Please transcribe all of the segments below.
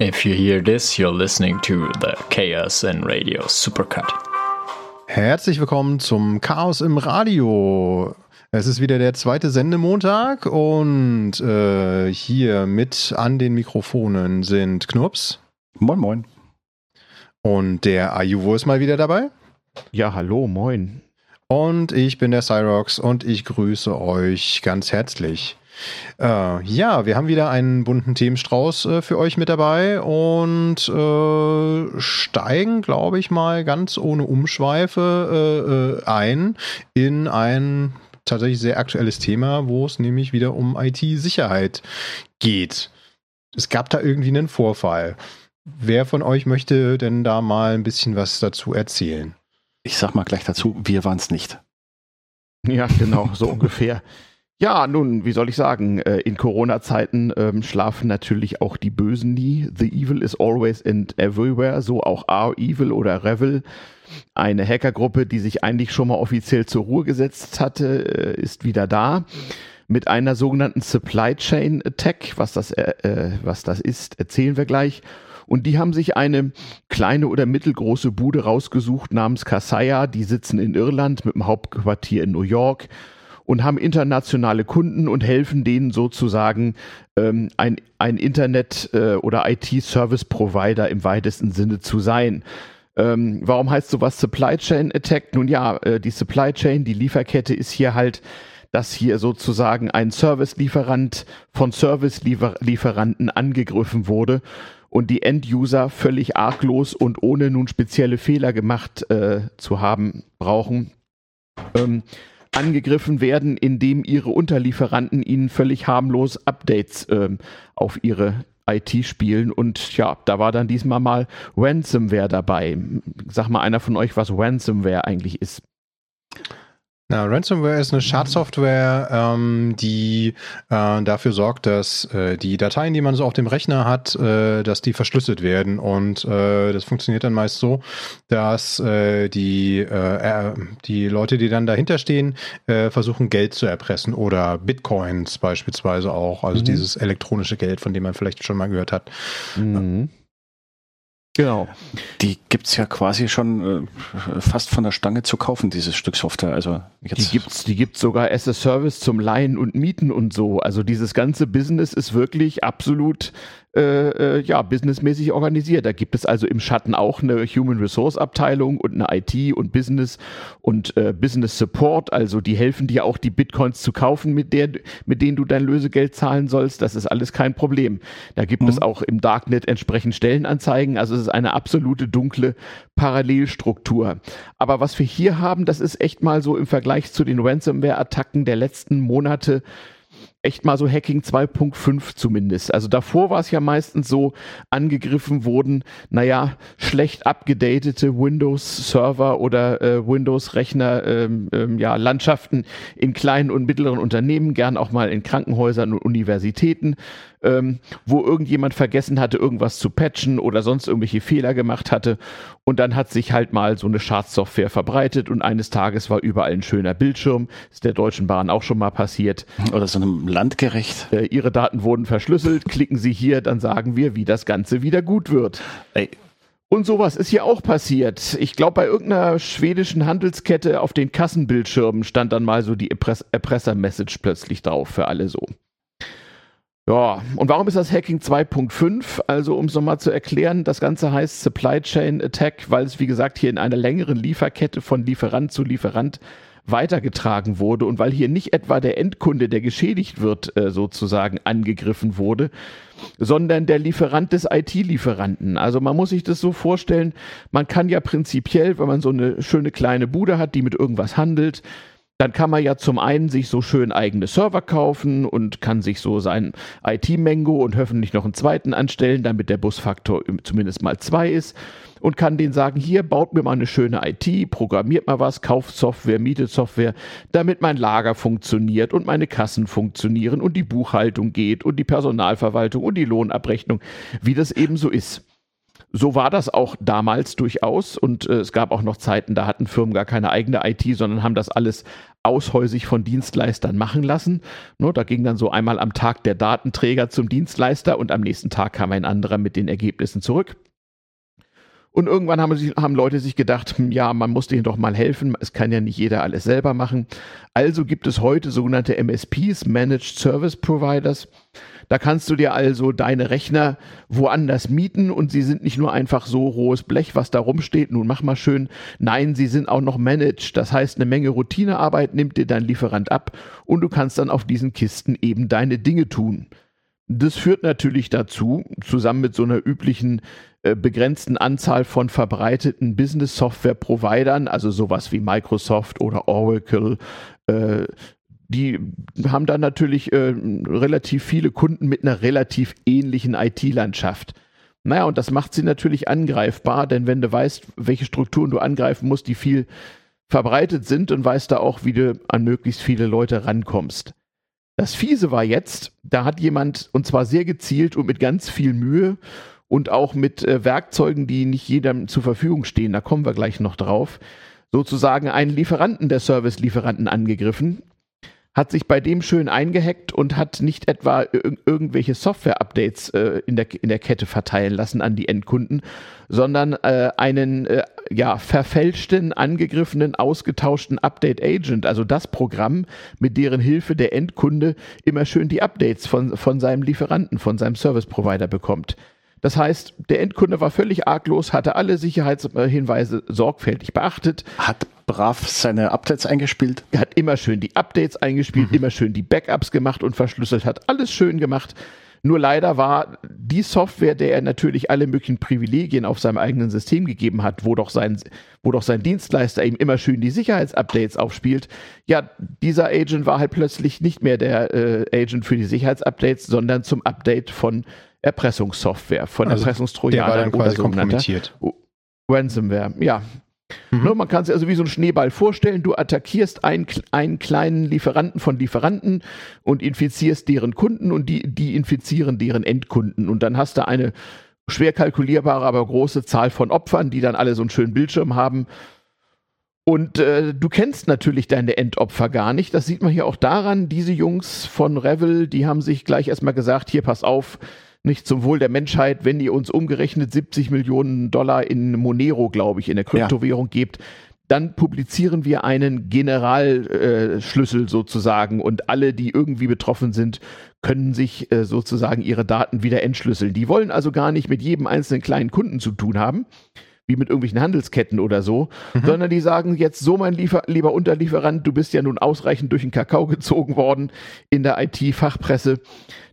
If you hear this, you're listening to the KSN Radio Supercut. Herzlich willkommen zum Chaos im Radio. Es ist wieder der zweite Sendemontag und äh, hier mit an den Mikrofonen sind Knups. Moin, moin. Und der Ayuvo ist mal wieder dabei. Ja, hallo, moin. Und ich bin der Cyrox und ich grüße euch ganz herzlich. Äh, ja, wir haben wieder einen bunten Themenstrauß äh, für euch mit dabei und äh, steigen, glaube ich mal, ganz ohne Umschweife äh, äh, ein in ein tatsächlich sehr aktuelles Thema, wo es nämlich wieder um IT-Sicherheit geht. Es gab da irgendwie einen Vorfall. Wer von euch möchte denn da mal ein bisschen was dazu erzählen? Ich sag mal gleich dazu, wir waren es nicht. Ja, genau, so ungefähr. Ja, nun, wie soll ich sagen, äh, in Corona-Zeiten ähm, schlafen natürlich auch die Bösen nie. The Evil is always and everywhere, so auch Our Evil oder Revel. Eine Hackergruppe, die sich eigentlich schon mal offiziell zur Ruhe gesetzt hatte, äh, ist wieder da. Mit einer sogenannten Supply Chain Attack. Was das, äh, äh was das ist, erzählen wir gleich. Und die haben sich eine kleine oder mittelgroße Bude rausgesucht namens Kaseya. Die sitzen in Irland mit dem Hauptquartier in New York und haben internationale Kunden und helfen denen sozusagen ähm, ein, ein Internet- äh, oder IT-Service-Provider im weitesten Sinne zu sein. Ähm, warum heißt sowas Supply Chain Attack? Nun ja, äh, die Supply Chain, die Lieferkette ist hier halt dass hier sozusagen ein Service-Lieferant von Service-Lieferanten angegriffen wurde und die End-User völlig arglos und ohne nun spezielle Fehler gemacht äh, zu haben brauchen, ähm, angegriffen werden, indem ihre Unterlieferanten ihnen völlig harmlos Updates ähm, auf ihre IT spielen. Und ja, da war dann diesmal mal Ransomware dabei. Sag mal einer von euch, was Ransomware eigentlich ist. Na, Ransomware ist eine Schadsoftware, ähm, die äh, dafür sorgt, dass äh, die Dateien, die man so auf dem Rechner hat, äh, dass die verschlüsselt werden. Und äh, das funktioniert dann meist so, dass äh, die, äh, die Leute, die dann dahinter stehen, versuchen, Geld zu erpressen oder Bitcoins beispielsweise auch, also mhm. dieses elektronische Geld, von dem man vielleicht schon mal gehört hat. Mhm. Genau. Die gibt es ja quasi schon äh, fast von der Stange zu kaufen, dieses Stück Software. Also jetzt die gibt's, die gibt's sogar as a Service zum Leihen und Mieten und so. Also dieses ganze Business ist wirklich absolut äh, äh, ja, businessmäßig organisiert. Da gibt es also im Schatten auch eine Human Resource Abteilung und eine IT und Business und äh, Business Support. Also die helfen dir auch die Bitcoins zu kaufen, mit, der, mit denen du dein Lösegeld zahlen sollst. Das ist alles kein Problem. Da gibt mhm. es auch im Darknet entsprechend Stellenanzeigen. Also es ist eine absolute dunkle Parallelstruktur. Aber was wir hier haben, das ist echt mal so im Vergleich zu den Ransomware-Attacken der letzten Monate echt mal so Hacking 2.5 zumindest. Also davor war es ja meistens so, angegriffen wurden, naja, schlecht abgedatete Windows-Server oder äh, Windows-Rechner, ähm, ähm, ja, Landschaften in kleinen und mittleren Unternehmen, gern auch mal in Krankenhäusern und Universitäten ähm, wo irgendjemand vergessen hatte, irgendwas zu patchen oder sonst irgendwelche Fehler gemacht hatte. Und dann hat sich halt mal so eine Schadsoftware verbreitet und eines Tages war überall ein schöner Bildschirm. Ist der Deutschen Bahn auch schon mal passiert. Oder so einem Landgerecht. Äh, ihre Daten wurden verschlüsselt. Klicken Sie hier, dann sagen wir, wie das Ganze wieder gut wird. Ey, und sowas ist hier auch passiert. Ich glaube, bei irgendeiner schwedischen Handelskette auf den Kassenbildschirmen stand dann mal so die Erpresser-Message plötzlich drauf für alle so. Ja, und warum ist das Hacking 2.5? Also, um es nochmal zu erklären, das Ganze heißt Supply Chain Attack, weil es, wie gesagt, hier in einer längeren Lieferkette von Lieferant zu Lieferant weitergetragen wurde und weil hier nicht etwa der Endkunde, der geschädigt wird, äh, sozusagen angegriffen wurde, sondern der Lieferant des IT-Lieferanten. Also man muss sich das so vorstellen, man kann ja prinzipiell, wenn man so eine schöne kleine Bude hat, die mit irgendwas handelt, dann kann man ja zum einen sich so schön eigene Server kaufen und kann sich so sein IT-Mango und hoffentlich noch einen zweiten anstellen, damit der Busfaktor zumindest mal zwei ist und kann denen sagen, hier baut mir mal eine schöne IT, programmiert mal was, kauft Software, mietet Software, damit mein Lager funktioniert und meine Kassen funktionieren und die Buchhaltung geht und die Personalverwaltung und die Lohnabrechnung, wie das eben so ist. So war das auch damals durchaus und äh, es gab auch noch Zeiten, da hatten Firmen gar keine eigene IT, sondern haben das alles aushäusig von Dienstleistern machen lassen. No, da ging dann so einmal am Tag der Datenträger zum Dienstleister und am nächsten Tag kam ein anderer mit den Ergebnissen zurück. Und irgendwann haben, sich, haben Leute sich gedacht, hm, ja, man muss denen doch mal helfen. Es kann ja nicht jeder alles selber machen. Also gibt es heute sogenannte MSPs, Managed Service Providers. Da kannst du dir also deine Rechner woanders mieten und sie sind nicht nur einfach so rohes Blech, was da rumsteht, nun mach mal schön. Nein, sie sind auch noch managed. Das heißt, eine Menge Routinearbeit nimmt dir dein Lieferant ab und du kannst dann auf diesen Kisten eben deine Dinge tun. Das führt natürlich dazu, zusammen mit so einer üblichen äh, begrenzten Anzahl von verbreiteten Business-Software-Providern, also sowas wie Microsoft oder Oracle, äh, die haben dann natürlich äh, relativ viele Kunden mit einer relativ ähnlichen IT-Landschaft. Naja, und das macht sie natürlich angreifbar, denn wenn du weißt, welche Strukturen du angreifen musst, die viel verbreitet sind und weißt da auch, wie du an möglichst viele Leute rankommst. Das Fiese war jetzt, da hat jemand, und zwar sehr gezielt und mit ganz viel Mühe und auch mit äh, Werkzeugen, die nicht jedem zur Verfügung stehen, da kommen wir gleich noch drauf, sozusagen einen Lieferanten der Service-Lieferanten angegriffen hat sich bei dem schön eingehackt und hat nicht etwa ir irgendwelche Software-Updates äh, in, der, in der Kette verteilen lassen an die Endkunden, sondern äh, einen äh, ja, verfälschten, angegriffenen, ausgetauschten Update-Agent, also das Programm, mit deren Hilfe der Endkunde immer schön die Updates von, von seinem Lieferanten, von seinem Service-Provider bekommt. Das heißt, der Endkunde war völlig arglos, hatte alle Sicherheitshinweise sorgfältig beachtet. Hat brav seine Updates eingespielt. Hat immer schön die Updates eingespielt, mhm. immer schön die Backups gemacht und verschlüsselt, hat alles schön gemacht. Nur leider war die Software, der er natürlich alle möglichen Privilegien auf seinem eigenen System gegeben hat, wo doch sein, wo doch sein Dienstleister ihm immer schön die Sicherheitsupdates aufspielt. Ja, dieser Agent war halt plötzlich nicht mehr der äh, Agent für die Sicherheitsupdates, sondern zum Update von Erpressungssoftware, von also Erpressungstrojanern der war dann quasi kompromittiert. Ransomware, ja. Mhm. Ne, man kann sich also wie so ein Schneeball vorstellen. Du attackierst einen, einen kleinen Lieferanten von Lieferanten und infizierst deren Kunden und die, die infizieren deren Endkunden. Und dann hast du eine schwer kalkulierbare, aber große Zahl von Opfern, die dann alle so einen schönen Bildschirm haben. Und äh, du kennst natürlich deine Endopfer gar nicht. Das sieht man hier auch daran. Diese Jungs von Revel, die haben sich gleich erstmal gesagt, hier pass auf, nicht zum Wohl der Menschheit, wenn ihr uns umgerechnet 70 Millionen Dollar in Monero, glaube ich, in der Kryptowährung ja. gebt, dann publizieren wir einen Generalschlüssel äh, sozusagen und alle, die irgendwie betroffen sind, können sich äh, sozusagen ihre Daten wieder entschlüsseln. Die wollen also gar nicht mit jedem einzelnen kleinen Kunden zu tun haben, wie mit irgendwelchen Handelsketten oder so, mhm. sondern die sagen jetzt so, mein Liefer lieber Unterlieferant, du bist ja nun ausreichend durch den Kakao gezogen worden in der IT-Fachpresse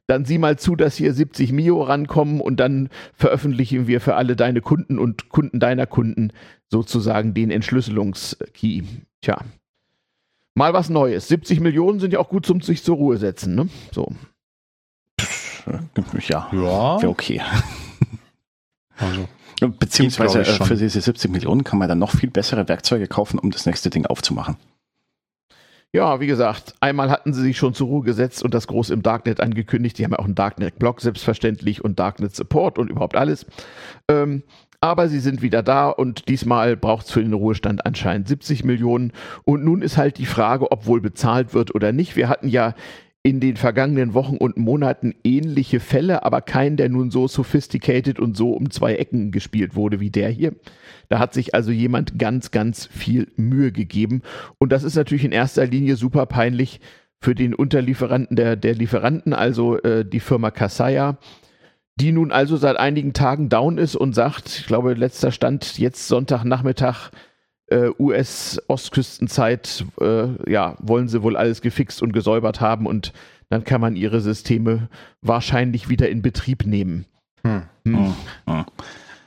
dann sieh mal zu, dass hier 70 Mio rankommen und dann veröffentlichen wir für alle deine Kunden und Kunden deiner Kunden sozusagen den Entschlüsselungskey. Tja, mal was Neues. 70 Millionen sind ja auch gut zum sich zur Ruhe setzen, ne? So. Ja, ja. okay. Also, Beziehungsweise äh, für diese 70 Millionen kann man dann noch viel bessere Werkzeuge kaufen, um das nächste Ding aufzumachen. Ja, wie gesagt, einmal hatten sie sich schon zur Ruhe gesetzt und das groß im Darknet angekündigt. Die haben ja auch einen Darknet-Blog selbstverständlich und Darknet-Support und überhaupt alles. Ähm, aber sie sind wieder da und diesmal braucht es für den Ruhestand anscheinend 70 Millionen. Und nun ist halt die Frage, ob wohl bezahlt wird oder nicht. Wir hatten ja in den vergangenen Wochen und Monaten ähnliche Fälle, aber keinen, der nun so sophisticated und so um zwei Ecken gespielt wurde wie der hier. Da hat sich also jemand ganz, ganz viel Mühe gegeben. Und das ist natürlich in erster Linie super peinlich für den Unterlieferanten der, der Lieferanten, also äh, die Firma Kasaya, die nun also seit einigen Tagen down ist und sagt, ich glaube, letzter Stand jetzt Sonntagnachmittag, US-Ostküstenzeit, äh, ja, wollen sie wohl alles gefixt und gesäubert haben und dann kann man ihre Systeme wahrscheinlich wieder in Betrieb nehmen. Hm. Hm. Hm.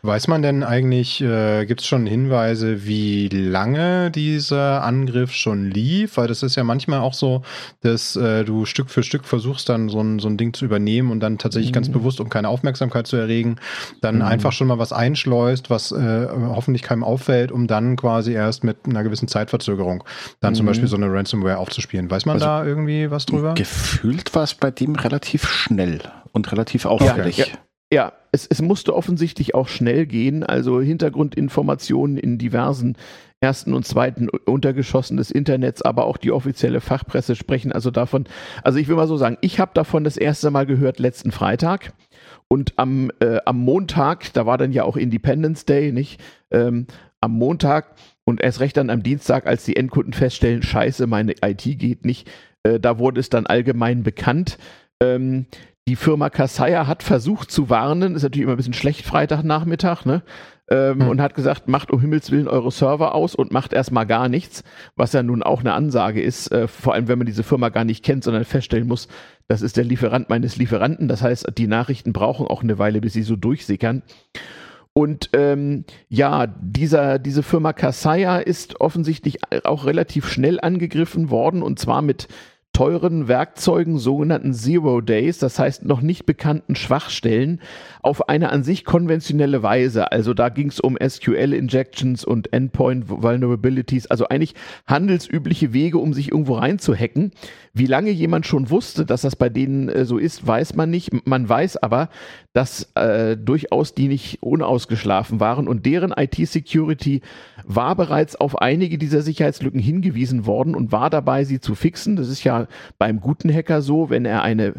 Weiß man denn eigentlich, äh, gibt es schon Hinweise, wie lange dieser Angriff schon lief? Weil das ist ja manchmal auch so, dass äh, du Stück für Stück versuchst, dann so ein, so ein Ding zu übernehmen und dann tatsächlich mhm. ganz bewusst, um keine Aufmerksamkeit zu erregen, dann mhm. einfach schon mal was einschleust, was äh, hoffentlich keinem auffällt, um dann quasi erst mit einer gewissen Zeitverzögerung dann mhm. zum Beispiel so eine Ransomware aufzuspielen. Weiß man also, da irgendwie was drüber? Gefühlt war es bei dem relativ schnell und relativ auffällig. Ja, ja. Ja, es, es musste offensichtlich auch schnell gehen. Also Hintergrundinformationen in diversen ersten und zweiten Untergeschossen des Internets, aber auch die offizielle Fachpresse sprechen also davon. Also ich will mal so sagen, ich habe davon das erste Mal gehört letzten Freitag. Und am, äh, am Montag, da war dann ja auch Independence Day, nicht? Ähm, am Montag und erst recht dann am Dienstag, als die Endkunden feststellen, scheiße, meine IT geht nicht, äh, da wurde es dann allgemein bekannt. Ähm, die Firma Kassaya hat versucht zu warnen, ist natürlich immer ein bisschen schlecht Freitagnachmittag, ne? Ähm, hm. Und hat gesagt, macht um Himmels Willen eure Server aus und macht erstmal gar nichts, was ja nun auch eine Ansage ist, äh, vor allem wenn man diese Firma gar nicht kennt, sondern feststellen muss, das ist der Lieferant meines Lieferanten. Das heißt, die Nachrichten brauchen auch eine Weile, bis sie so durchsickern. Und ähm, ja, dieser, diese Firma Kassaya ist offensichtlich auch relativ schnell angegriffen worden und zwar mit teuren Werkzeugen, sogenannten Zero Days, das heißt noch nicht bekannten Schwachstellen, auf eine an sich konventionelle Weise. Also da ging es um SQL-Injections und Endpoint Vulnerabilities, also eigentlich handelsübliche Wege, um sich irgendwo reinzuhacken. Wie lange jemand schon wusste, dass das bei denen äh, so ist, weiß man nicht. Man weiß aber, dass äh, durchaus die nicht unausgeschlafen waren und deren IT-Security war bereits auf einige dieser Sicherheitslücken hingewiesen worden und war dabei, sie zu fixen. Das ist ja beim guten Hacker so, wenn er eine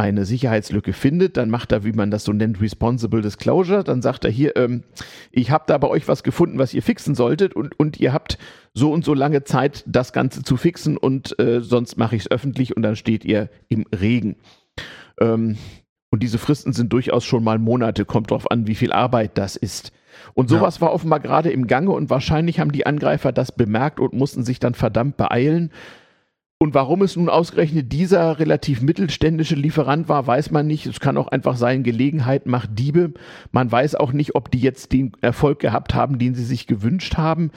eine Sicherheitslücke findet, dann macht er, wie man das so nennt, Responsible Disclosure. Dann sagt er hier, ähm, ich habe da bei euch was gefunden, was ihr fixen solltet und, und ihr habt so und so lange Zeit, das Ganze zu fixen und äh, sonst mache ich es öffentlich und dann steht ihr im Regen. Ähm, und diese Fristen sind durchaus schon mal Monate, kommt drauf an, wie viel Arbeit das ist. Und sowas ja. war offenbar gerade im Gange und wahrscheinlich haben die Angreifer das bemerkt und mussten sich dann verdammt beeilen. Und warum es nun ausgerechnet dieser relativ mittelständische Lieferant war, weiß man nicht. Es kann auch einfach sein, Gelegenheit macht Diebe. Man weiß auch nicht, ob die jetzt den Erfolg gehabt haben, den sie sich gewünscht haben.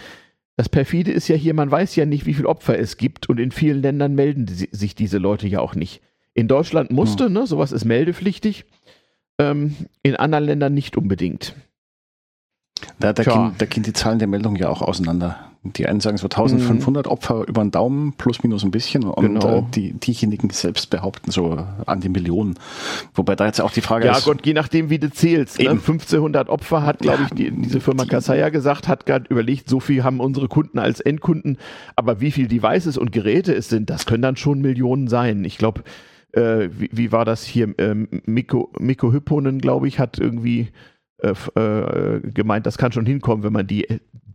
Das perfide ist ja hier, man weiß ja nicht, wie viele Opfer es gibt und in vielen Ländern melden die, sich diese Leute ja auch nicht. In Deutschland musste, hm. ne, sowas ist meldepflichtig, ähm, in anderen Ländern nicht unbedingt. Da, da, gehen, da gehen die Zahlen der Meldung ja auch auseinander. Die einen sagen so 1500 mhm. Opfer über den Daumen, plus minus ein bisschen. Und genau. äh, die, diejenigen selbst behaupten so an die Millionen. Wobei da jetzt auch die Frage ja, ist. Ja, Gott, je nachdem, wie du zählst. Ne? 1500 Opfer hat, glaube ich, die, diese Firma Kassaya gesagt, hat gerade überlegt, so viel haben unsere Kunden als Endkunden. Aber wie viel Devices und Geräte es sind, das können dann schon Millionen sein. Ich glaube, äh, wie, wie, war das hier? Ähm, Mikko, Mikko Hypponen, glaube ich, hat irgendwie äh, äh, gemeint, das kann schon hinkommen, wenn man die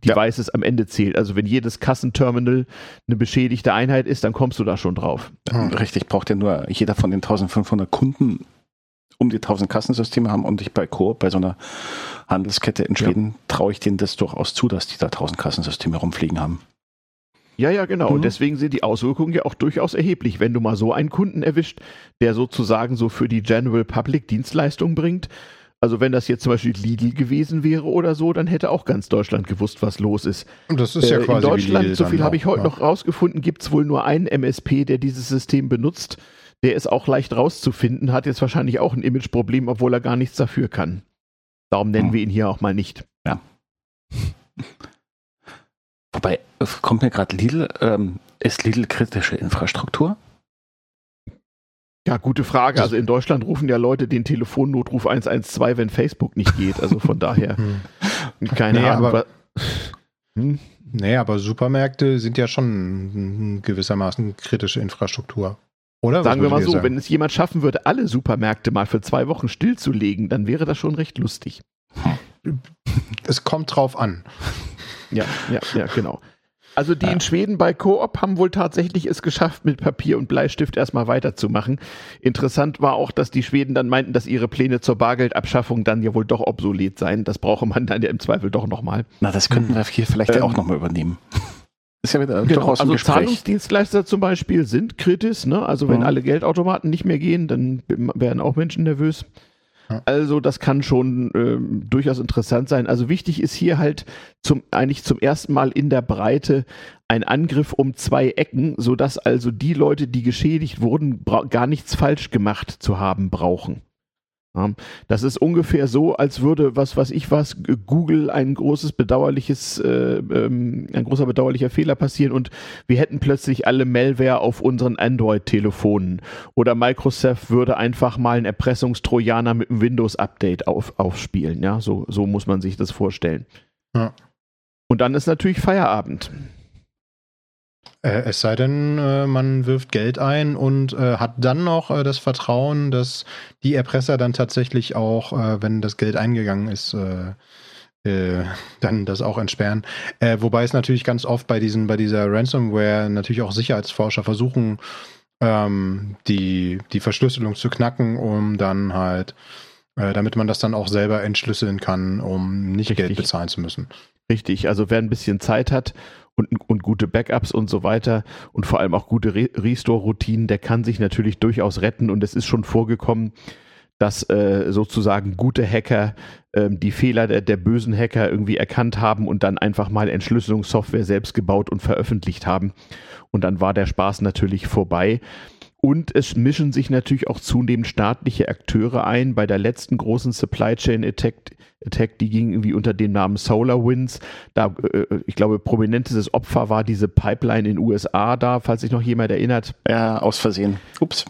Devices ja. am Ende zählt. Also wenn jedes Kassenterminal eine beschädigte Einheit ist, dann kommst du da schon drauf. Hm. Richtig, braucht ja nur jeder von den 1500 Kunden um die 1000 Kassensysteme haben und ich bei Coop, bei so einer Handelskette in Schweden, ja. traue ich denen das durchaus zu, dass die da 1000 Kassensysteme rumfliegen haben. Ja, ja, genau. Mhm. Und deswegen sind die Auswirkungen ja auch durchaus erheblich. Wenn du mal so einen Kunden erwischt, der sozusagen so für die General Public Dienstleistung bringt, also wenn das jetzt zum Beispiel Lidl gewesen wäre oder so, dann hätte auch ganz Deutschland gewusst, was los ist. Das ist ja äh, quasi In Deutschland, so viel habe ich heute ja. noch rausgefunden, gibt es wohl nur einen MSP, der dieses System benutzt. Der ist auch leicht rauszufinden, hat jetzt wahrscheinlich auch ein Imageproblem, obwohl er gar nichts dafür kann. Darum nennen hm. wir ihn hier auch mal nicht. Ja. Wobei, kommt mir gerade Lidl, ähm, ist Lidl kritische Infrastruktur? Ja, gute Frage. Also in Deutschland rufen ja Leute den Telefonnotruf 112, wenn Facebook nicht geht. Also von daher hm. keine nee, Ahnung. Aber, hm? Nee, aber Supermärkte sind ja schon gewissermaßen kritische Infrastruktur. Oder? Sagen wir mal so, sagen? wenn es jemand schaffen würde, alle Supermärkte mal für zwei Wochen stillzulegen, dann wäre das schon recht lustig. Es kommt drauf an. Ja, ja, ja, genau. Also die ja. in Schweden bei Coop haben wohl tatsächlich es geschafft, mit Papier und Bleistift erstmal weiterzumachen. Interessant war auch, dass die Schweden dann meinten, dass ihre Pläne zur Bargeldabschaffung dann ja wohl doch obsolet seien. Das brauche man dann ja im Zweifel doch nochmal. Na, das könnten wir hier vielleicht ähm, ja auch nochmal übernehmen. Ist ja wieder genau, also Zahlungsdienstleister zum Beispiel sind kritisch. Ne? Also wenn mhm. alle Geldautomaten nicht mehr gehen, dann werden auch Menschen nervös. Also das kann schon äh, durchaus interessant sein. Also wichtig ist hier halt zum, eigentlich zum ersten Mal in der Breite ein Angriff um zwei Ecken, sodass also die Leute, die geschädigt wurden, gar nichts falsch gemacht zu haben brauchen. Das ist ungefähr so, als würde was, was ich was, Google ein großes bedauerliches, äh, ähm, ein großer bedauerlicher Fehler passieren und wir hätten plötzlich alle Malware auf unseren Android-Telefonen oder Microsoft würde einfach mal einen Erpressungstrojaner mit einem Windows-Update auf, aufspielen. Ja, so, so muss man sich das vorstellen. Ja. Und dann ist natürlich Feierabend. Äh, es sei denn, äh, man wirft Geld ein und äh, hat dann noch äh, das Vertrauen, dass die Erpresser dann tatsächlich auch, äh, wenn das Geld eingegangen ist, äh, dann das auch entsperren. wobei es natürlich ganz oft bei diesen, bei dieser Ransomware natürlich auch Sicherheitsforscher versuchen, ähm, die, die Verschlüsselung zu knacken, um dann halt, damit man das dann auch selber entschlüsseln kann, um nicht Richtig. Geld bezahlen zu müssen. Richtig, also wer ein bisschen Zeit hat und, und gute Backups und so weiter und vor allem auch gute Re Restore-Routinen, der kann sich natürlich durchaus retten und es ist schon vorgekommen, dass äh, sozusagen gute Hacker ähm, die Fehler der, der bösen Hacker irgendwie erkannt haben und dann einfach mal Entschlüsselungssoftware selbst gebaut und veröffentlicht haben. Und dann war der Spaß natürlich vorbei. Und es mischen sich natürlich auch zunehmend staatliche Akteure ein. Bei der letzten großen Supply Chain Attack, Attack die ging irgendwie unter dem Namen SolarWinds. Da, äh, ich glaube, prominentestes Opfer war diese Pipeline in den USA da, falls sich noch jemand erinnert. Ja, aus Versehen. Ups.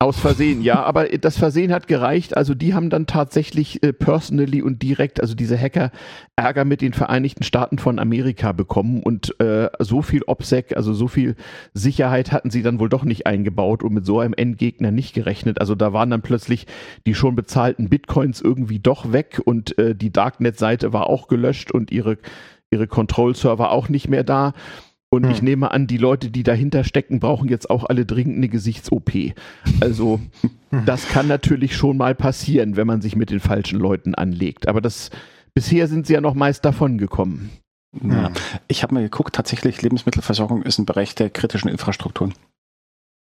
Aus Versehen, ja, aber das Versehen hat gereicht. Also die haben dann tatsächlich äh, personally und direkt, also diese Hacker, Ärger mit den Vereinigten Staaten von Amerika bekommen und äh, so viel OPSEC, also so viel Sicherheit hatten sie dann wohl doch nicht eingebaut und mit so einem Endgegner nicht gerechnet. Also da waren dann plötzlich die schon bezahlten Bitcoins irgendwie doch weg und äh, die Darknet-Seite war auch gelöscht und ihre ihre Control-Server auch nicht mehr da. Und hm. ich nehme an, die Leute, die dahinter stecken, brauchen jetzt auch alle dringend eine Gesichts-OP. Also, hm. das kann natürlich schon mal passieren, wenn man sich mit den falschen Leuten anlegt. Aber das, bisher sind sie ja noch meist davon gekommen. Ja. Ich habe mal geguckt, tatsächlich Lebensmittelversorgung ist ein Bereich der kritischen Infrastrukturen.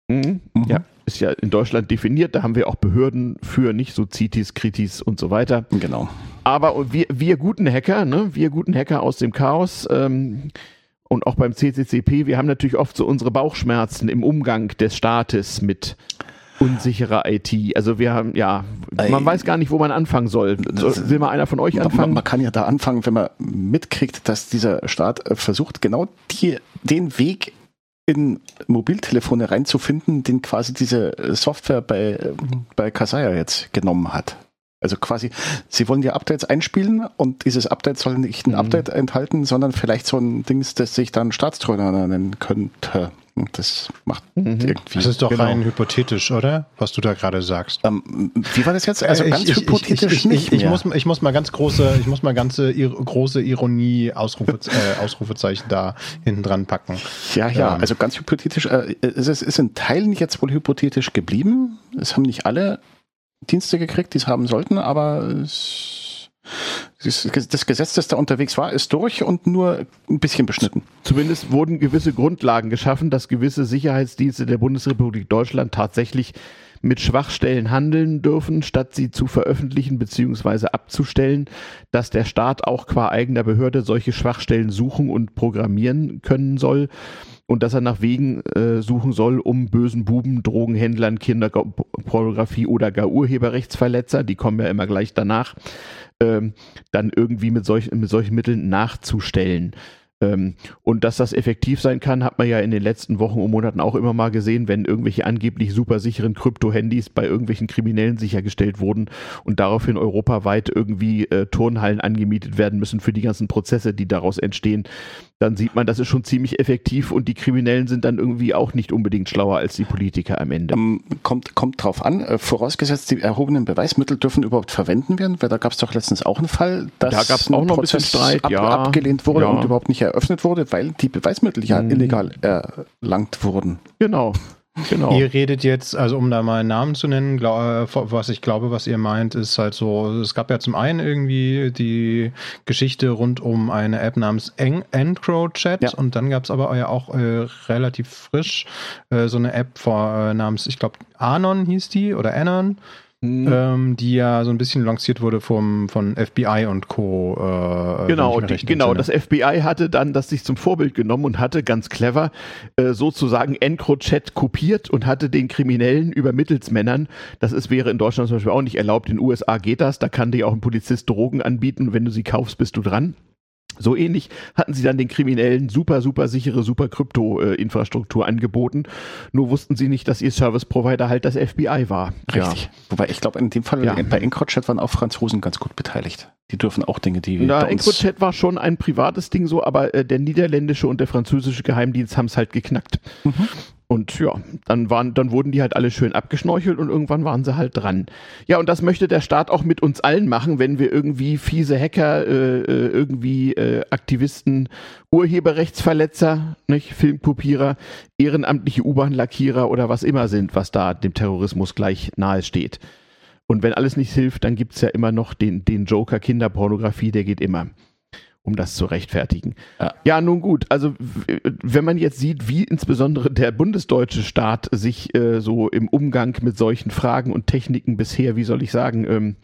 Mhm. Mhm. Ja, ist ja in Deutschland definiert, da haben wir auch Behörden für, nicht so CITIS, Kritis und so weiter. Genau. Aber wir, wir guten Hacker, ne, wir guten Hacker aus dem Chaos, ähm, und auch beim CCCP, wir haben natürlich oft so unsere Bauchschmerzen im Umgang des Staates mit unsicherer IT. Also wir haben, ja, man weiß gar nicht, wo man anfangen soll. Will mal einer von euch anfangen? Man, man, kann ja da anfangen, wenn man mitkriegt, dass dieser Staat äh, versucht, genau die, den Weg in Mobiltelefone reinzufinden, den quasi diese Software bei, äh, bei Kasaya jetzt genommen hat. Also quasi, Sie wollen ja Updates einspielen und dieses Update soll nicht ein mhm. Update enthalten, sondern vielleicht so ein Ding, das sich dann Staatstrojaner nennen könnte. Das macht mhm. irgendwie. Das ist doch genau. rein hypothetisch, oder? Was du da gerade sagst. Ähm, wie war das jetzt? Also äh, ganz ich, hypothetisch ich, ich, nicht ich, muss, ich muss mal ganz große, ich muss mal ganze große Ironie, Ausrufe, äh, Ausrufezeichen da hinten dran packen. Ja, ja, ähm. also ganz hypothetisch. Äh, es ist in Teilen jetzt wohl hypothetisch geblieben. Es haben nicht alle Dienste gekriegt, die es haben sollten, aber es, das Gesetz, das da unterwegs war, ist durch und nur ein bisschen beschnitten. Zumindest wurden gewisse Grundlagen geschaffen, dass gewisse Sicherheitsdienste der Bundesrepublik Deutschland tatsächlich mit Schwachstellen handeln dürfen, statt sie zu veröffentlichen bzw. abzustellen, dass der Staat auch qua eigener Behörde solche Schwachstellen suchen und programmieren können soll und dass er nach Wegen äh, suchen soll, um bösen Buben, Drogenhändlern, Kinderpornografie oder gar Urheberrechtsverletzer, die kommen ja immer gleich danach, ähm, dann irgendwie mit, solch, mit solchen Mitteln nachzustellen. Ähm, und dass das effektiv sein kann, hat man ja in den letzten Wochen und Monaten auch immer mal gesehen, wenn irgendwelche angeblich super sicheren Krypto-Handys bei irgendwelchen Kriminellen sichergestellt wurden und daraufhin europaweit irgendwie äh, Turnhallen angemietet werden müssen für die ganzen Prozesse, die daraus entstehen dann sieht man, das ist schon ziemlich effektiv und die Kriminellen sind dann irgendwie auch nicht unbedingt schlauer als die Politiker am Ende. Ähm, kommt, kommt drauf an, äh, vorausgesetzt, die erhobenen Beweismittel dürfen überhaupt verwenden werden, weil da gab es doch letztens auch einen Fall, dass da gab's auch noch ein bisschen Streit, ab, ja, abgelehnt wurde ja. und überhaupt nicht eröffnet wurde, weil die Beweismittel ja hm. illegal erlangt wurden. Genau. Genau. Ihr redet jetzt, also um da mal einen Namen zu nennen, glaub, äh, was ich glaube, was ihr meint, ist halt so, es gab ja zum einen irgendwie die Geschichte rund um eine App namens EncroChat ja. und dann gab es aber ja auch äh, relativ frisch äh, so eine App vor, äh, namens, ich glaube, Anon hieß die oder Anon mhm. ähm, die ja so ein bisschen lanciert wurde vom, von FBI und Co. Äh, genau, die, genau. Das FBI hatte dann das sich zum Vorbild genommen und hatte ganz clever äh, sozusagen EncroChat kopiert und hatte den Kriminellen über Mittelsmännern, das ist, wäre in Deutschland zum Beispiel auch nicht erlaubt, in den USA geht das, da kann dir auch ein Polizist Drogen anbieten, wenn du sie kaufst, bist du dran. So ähnlich hatten sie dann den Kriminellen super, super sichere, super Krypto-Infrastruktur angeboten. Nur wussten sie nicht, dass ihr Service-Provider halt das FBI war. Richtig. Ja. Wobei ich glaube, in dem Fall ja. bei EncroChat waren auch Franzosen ganz gut beteiligt. Die dürfen auch Dinge, die Na, EncroChat war schon ein privates Ding so, aber äh, der niederländische und der französische Geheimdienst haben es halt geknackt. Mhm. Und ja, dann waren, dann wurden die halt alle schön abgeschnorchelt und irgendwann waren sie halt dran. Ja, und das möchte der Staat auch mit uns allen machen, wenn wir irgendwie fiese Hacker, äh, äh irgendwie äh, Aktivisten, Urheberrechtsverletzer, nicht, Filmkopierer, ehrenamtliche U-Bahn-Lackierer oder was immer sind, was da dem Terrorismus gleich nahe steht. Und wenn alles nicht hilft, dann gibt's ja immer noch den, den Joker Kinderpornografie, der geht immer um das zu rechtfertigen. Ja. ja, nun gut, also wenn man jetzt sieht, wie insbesondere der bundesdeutsche Staat sich äh, so im Umgang mit solchen Fragen und Techniken bisher, wie soll ich sagen, ähm,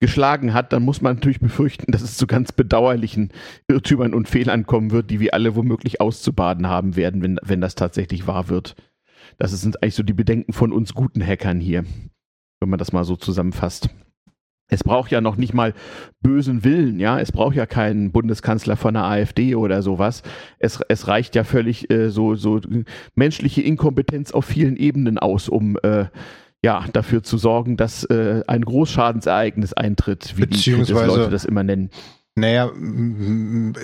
geschlagen hat, dann muss man natürlich befürchten, dass es zu ganz bedauerlichen Irrtümern und Fehlern kommen wird, die wir alle womöglich auszubaden haben werden, wenn, wenn das tatsächlich wahr wird. Das sind eigentlich so die Bedenken von uns guten Hackern hier, wenn man das mal so zusammenfasst. Es braucht ja noch nicht mal bösen Willen, ja. Es braucht ja keinen Bundeskanzler von der AfD oder sowas. Es, es reicht ja völlig äh, so, so menschliche Inkompetenz auf vielen Ebenen aus, um äh, ja, dafür zu sorgen, dass äh, ein Großschadensereignis eintritt, wie die Leute das immer nennen. Naja,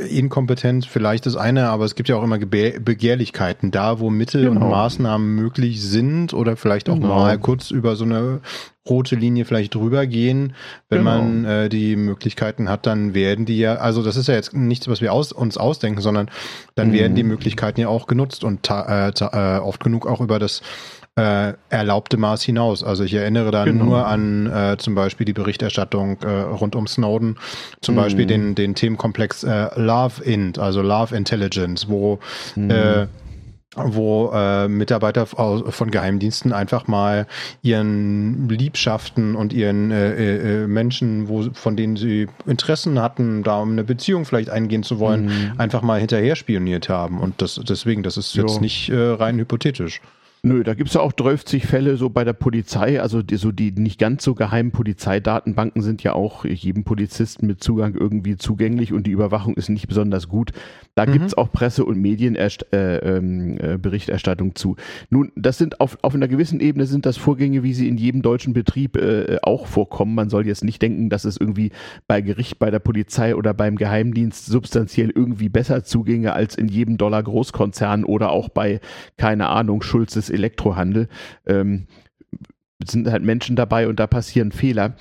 inkompetent vielleicht das eine, aber es gibt ja auch immer Begehrlichkeiten. Da, wo Mittel genau. und Maßnahmen möglich sind oder vielleicht auch genau. mal kurz über so eine rote Linie vielleicht drüber gehen, wenn genau. man äh, die Möglichkeiten hat, dann werden die ja, also das ist ja jetzt nichts, was wir aus, uns ausdenken, sondern dann mhm. werden die Möglichkeiten ja auch genutzt und äh, äh, oft genug auch über das äh, erlaubte Maß hinaus. Also ich erinnere dann genau. nur an äh, zum Beispiel die Berichterstattung äh, rund um Snowden, zum mhm. Beispiel den, den Themenkomplex äh, Love Int, also Love Intelligence, wo mhm. äh, wo äh, Mitarbeiter von Geheimdiensten einfach mal ihren Liebschaften und ihren äh, äh, Menschen, wo, von denen sie Interessen hatten, da um eine Beziehung vielleicht eingehen zu wollen, mhm. einfach mal hinterher spioniert haben. Und das deswegen, das ist jetzt jo. nicht äh, rein hypothetisch. Nö, da gibt es ja auch 30 Fälle so bei der Polizei, also die, so die nicht ganz so geheimen Polizeidatenbanken sind ja auch jedem Polizisten mit Zugang irgendwie zugänglich und die Überwachung ist nicht besonders gut. Da mhm. gibt es auch Presse- und Medienberichterstattung äh, ähm, äh, zu. Nun, das sind auf, auf einer gewissen Ebene sind das Vorgänge, wie sie in jedem deutschen Betrieb äh, auch vorkommen. Man soll jetzt nicht denken, dass es irgendwie bei Gericht, bei der Polizei oder beim Geheimdienst substanziell irgendwie besser zugänge als in jedem Dollar Großkonzern oder auch bei, keine Ahnung, Schulzes Elektrohandel. Ähm, sind halt Menschen dabei und da passieren Fehler.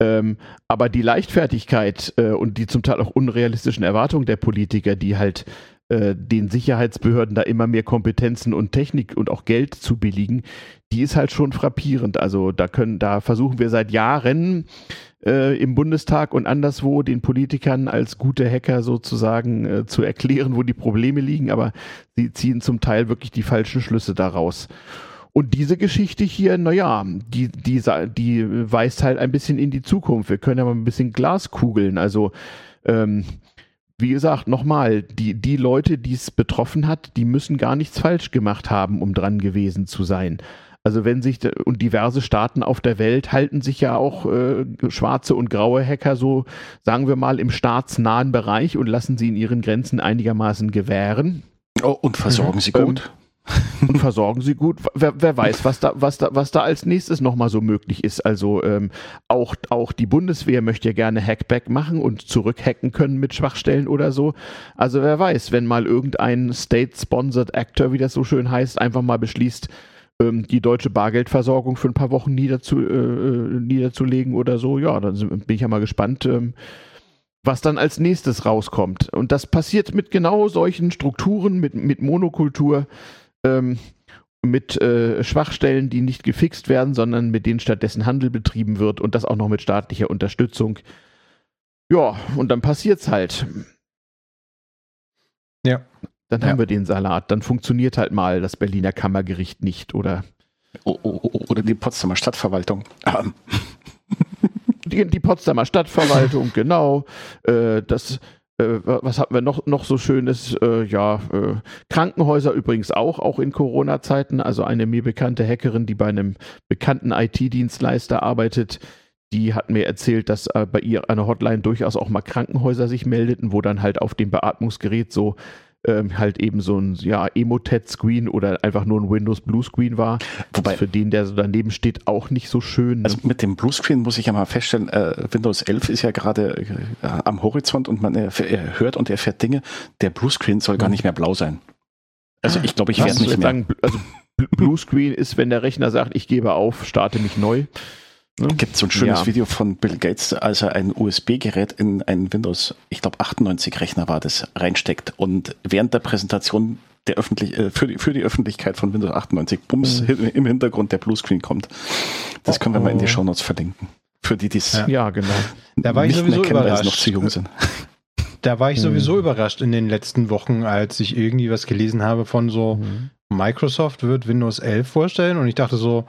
Ähm, aber die Leichtfertigkeit äh, und die zum Teil auch unrealistischen Erwartungen der Politiker, die halt äh, den Sicherheitsbehörden da immer mehr Kompetenzen und Technik und auch Geld zu billigen, die ist halt schon frappierend. Also da können, da versuchen wir seit Jahren äh, im Bundestag und anderswo den Politikern als gute Hacker sozusagen äh, zu erklären, wo die Probleme liegen, aber sie ziehen zum Teil wirklich die falschen Schlüsse daraus. Und diese Geschichte hier, naja, die, die, die weist halt ein bisschen in die Zukunft. Wir können ja mal ein bisschen Glaskugeln. Also, ähm, wie gesagt, nochmal, die, die Leute, die es betroffen hat, die müssen gar nichts falsch gemacht haben, um dran gewesen zu sein. Also wenn sich und diverse Staaten auf der Welt halten sich ja auch äh, schwarze und graue Hacker so, sagen wir mal, im staatsnahen Bereich und lassen sie in ihren Grenzen einigermaßen gewähren. Oh, und versorgen sie ähm, gut. Ähm, und versorgen sie gut. Wer, wer, weiß, was da, was da, was da als nächstes nochmal so möglich ist. Also ähm, auch, auch die Bundeswehr möchte ja gerne Hackback machen und zurückhacken können mit Schwachstellen oder so. Also wer weiß, wenn mal irgendein State-Sponsored Actor, wie das so schön heißt, einfach mal beschließt, ähm, die deutsche Bargeldversorgung für ein paar Wochen niederzu, äh, äh, niederzulegen oder so, ja, dann bin ich ja mal gespannt, ähm, was dann als nächstes rauskommt. Und das passiert mit genau solchen Strukturen, mit, mit Monokultur, ähm, mit äh, Schwachstellen, die nicht gefixt werden, sondern mit denen stattdessen Handel betrieben wird und das auch noch mit staatlicher Unterstützung. Ja, und dann passiert's halt. Ja. Dann ja. haben wir den Salat. Dann funktioniert halt mal das Berliner Kammergericht nicht oder Oder die Potsdamer Stadtverwaltung. Die, die Potsdamer Stadtverwaltung, genau. Äh, das, äh, was hatten wir noch, noch so Schönes? Äh, ja, äh, Krankenhäuser übrigens auch, auch in Corona-Zeiten. Also eine mir bekannte Hackerin, die bei einem bekannten IT-Dienstleister arbeitet, die hat mir erzählt, dass äh, bei ihr eine Hotline durchaus auch mal Krankenhäuser sich meldeten, wo dann halt auf dem Beatmungsgerät so ähm, halt eben so ein ja, Emotet-Screen oder einfach nur ein Windows Blue Screen war. Wobei für den, der so daneben steht, auch nicht so schön. Ne? Also mit dem Blue Screen muss ich ja mal feststellen, äh, Windows 11 ist ja gerade äh, am Horizont und man äh, hört und erfährt Dinge. Der Blue Screen soll gar nicht mehr blau sein. Also ich glaube, ich werde nicht mehr. Sagen, also Blue Screen ist, wenn der Rechner sagt, ich gebe auf, starte mich neu. Ne? Gibt so ein schönes ja. Video von Bill Gates, als er ein USB-Gerät in einen Windows, ich glaube 98 Rechner war das, reinsteckt und während der Präsentation der öffentlich, äh, für, die, für die Öffentlichkeit von Windows 98 Bums mhm. im Hintergrund der Bluescreen kommt. Das können wir mal in die oh. Show Notes verlinken. Für die, die es ja. ja, genau. Da war ich sowieso kennen, überrascht. noch zu jung sind. Da war ich mhm. sowieso überrascht in den letzten Wochen, als ich irgendwie was gelesen habe von so mhm. Microsoft wird Windows 11 vorstellen und ich dachte so,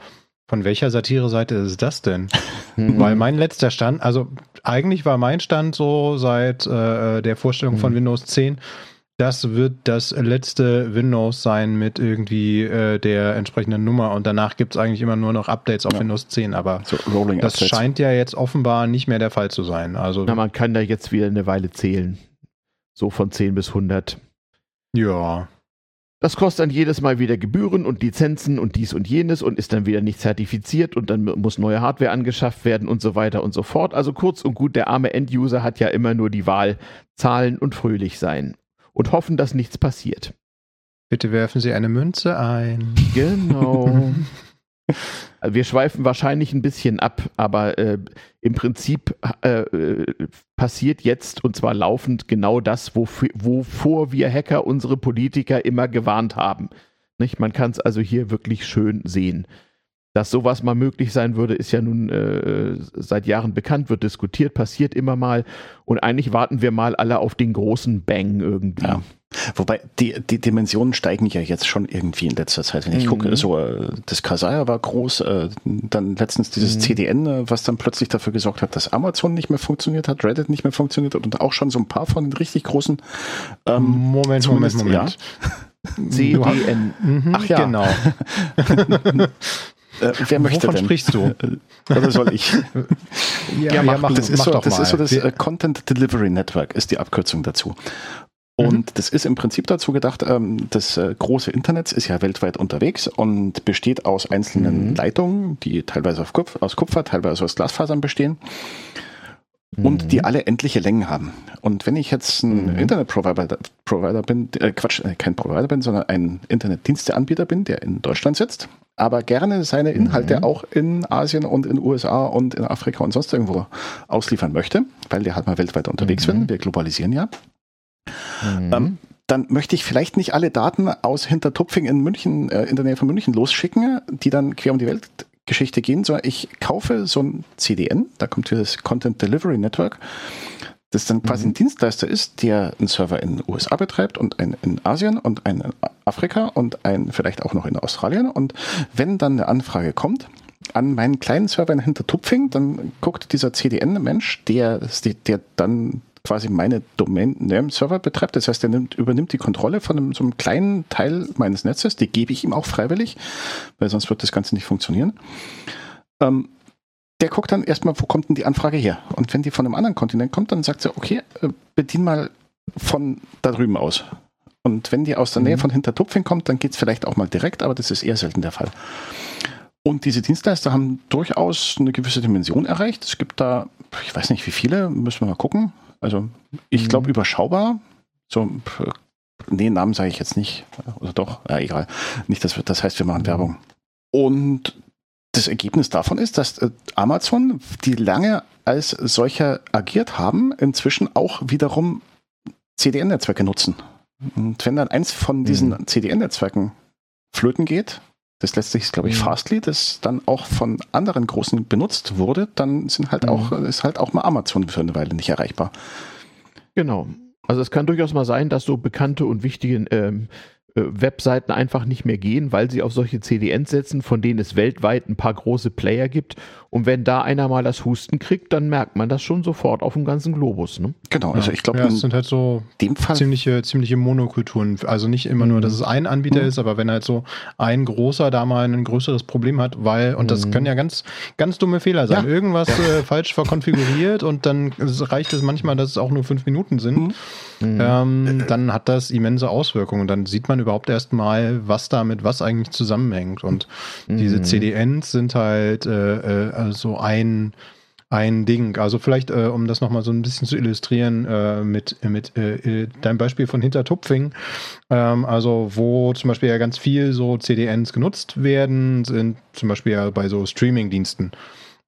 von welcher Satire-Seite ist das denn? Mhm. Weil mein letzter Stand, also eigentlich war mein Stand so seit äh, der Vorstellung mhm. von Windows 10, das wird das letzte Windows sein mit irgendwie äh, der entsprechenden Nummer und danach gibt es eigentlich immer nur noch Updates auf ja. Windows 10, aber so das Updates. scheint ja jetzt offenbar nicht mehr der Fall zu sein. Also Na, man kann da jetzt wieder eine Weile zählen. So von 10 bis 100. Ja. Das kostet dann jedes Mal wieder Gebühren und Lizenzen und dies und jenes und ist dann wieder nicht zertifiziert und dann muss neue Hardware angeschafft werden und so weiter und so fort. Also kurz und gut, der arme Enduser hat ja immer nur die Wahl, zahlen und fröhlich sein und hoffen, dass nichts passiert. Bitte werfen Sie eine Münze ein. Genau. Wir schweifen wahrscheinlich ein bisschen ab, aber äh, im Prinzip äh, äh, passiert jetzt und zwar laufend genau das, wofür, wovor wir Hacker unsere Politiker immer gewarnt haben. Nicht? Man kann es also hier wirklich schön sehen. Dass sowas mal möglich sein würde, ist ja nun äh, seit Jahren bekannt, wird diskutiert, passiert immer mal. Und eigentlich warten wir mal alle auf den großen Bang irgendwie. Ja. Wobei die, die Dimensionen steigen ja jetzt schon irgendwie in letzter Zeit. Wenn ich mhm. gucke, so äh, das Kasaya war groß, äh, dann letztens dieses mhm. CDN, äh, was dann plötzlich dafür gesorgt hat, dass Amazon nicht mehr funktioniert hat, Reddit nicht mehr funktioniert hat und auch schon so ein paar von den richtig großen. Ähm, Moment, Moment, Moment. Ja. CDN. Mhm, Ach ja, genau. Äh, wer möchte Wovon denn? sprichst du? Oder soll ich? ja, ja, mach, mach, das, ist so, das ist so das äh, Content Delivery Network, ist die Abkürzung dazu. Und mhm. das ist im Prinzip dazu gedacht, ähm, das äh, große Internet ist ja weltweit unterwegs und besteht aus einzelnen mhm. Leitungen, die teilweise Kupf aus Kupfer, teilweise aus Glasfasern bestehen und die mhm. alle endliche Längen haben. Und wenn ich jetzt ein mhm. Internetprovider Provider bin, äh, Quatsch, äh, kein Provider bin, sondern ein Internetdiensteanbieter bin, der in Deutschland sitzt, aber gerne seine Inhalte mhm. auch in Asien und in USA und in Afrika und sonst irgendwo ausliefern möchte, weil der halt mal weltweit unterwegs mhm. bin, wir globalisieren ja, mhm. ähm, dann möchte ich vielleicht nicht alle Daten aus Hintertupfing in München, äh, in der Nähe von München losschicken, die dann quer um die Welt Geschichte gehen, sondern ich kaufe so ein CDN, da kommt dieses Content Delivery Network, das dann quasi mhm. ein Dienstleister ist, der einen Server in den USA betreibt und einen in Asien und einen in Afrika und einen vielleicht auch noch in Australien. Und wenn dann eine Anfrage kommt, an meinen kleinen Server in Hintertupfing, dann guckt dieser CDN-Mensch, der, der dann quasi meine Domain-Name-Server betreibt. Das heißt, er nimmt, übernimmt die Kontrolle von einem, so einem kleinen Teil meines Netzes. Die gebe ich ihm auch freiwillig, weil sonst wird das Ganze nicht funktionieren. Ähm, der guckt dann erstmal, wo kommt denn die Anfrage her? Und wenn die von einem anderen Kontinent kommt, dann sagt er, okay, äh, bedien mal von da drüben aus. Und wenn die aus der Nähe mhm. von Hintertupfing kommt, dann geht es vielleicht auch mal direkt, aber das ist eher selten der Fall. Und diese Dienstleister haben durchaus eine gewisse Dimension erreicht. Es gibt da, ich weiß nicht wie viele, müssen wir mal gucken. Also ich glaube mhm. überschaubar. So, nee, Namen sage ich jetzt nicht. Oder doch, ja, egal. Nicht, dass wir, das heißt, wir machen mhm. Werbung. Und das Ergebnis davon ist, dass äh, Amazon, die lange als solcher agiert haben, inzwischen auch wiederum CDN-Netzwerke nutzen. Und wenn dann eins von diesen mhm. CDN-Netzwerken flöten geht, das letztlich ist, glaube ich, mhm. Fastly, das dann auch von anderen großen benutzt wurde, dann sind halt mhm. auch, ist halt auch mal Amazon für eine Weile nicht erreichbar. Genau. Also es kann durchaus mal sein, dass so bekannte und wichtige ähm, äh, Webseiten einfach nicht mehr gehen, weil sie auf solche CDNs setzen, von denen es weltweit ein paar große Player gibt. Und wenn da einer mal das Husten kriegt, dann merkt man das schon sofort auf dem ganzen Globus. Ne? Genau, also ich glaube, ja, es sind halt so dem Fall ziemliche, ziemliche Monokulturen. Also nicht immer nur, dass es ein Anbieter mhm. ist, aber wenn halt so ein großer da mal ein größeres Problem hat, weil, und das mhm. können ja ganz, ganz dumme Fehler sein. Ja. Irgendwas äh, falsch verkonfiguriert und dann reicht es manchmal, dass es auch nur fünf Minuten sind. Mhm. Ähm, dann hat das immense Auswirkungen. Dann sieht man überhaupt erst mal, was damit was eigentlich zusammenhängt. Und diese mhm. CDNs sind halt äh, äh also ein, ein Ding. Also vielleicht, äh, um das nochmal so ein bisschen zu illustrieren, äh, mit, mit äh, deinem Beispiel von Hintertupfing, ähm, also wo zum Beispiel ja ganz viel so CDNs genutzt werden, sind zum Beispiel ja bei so Streaming-Diensten.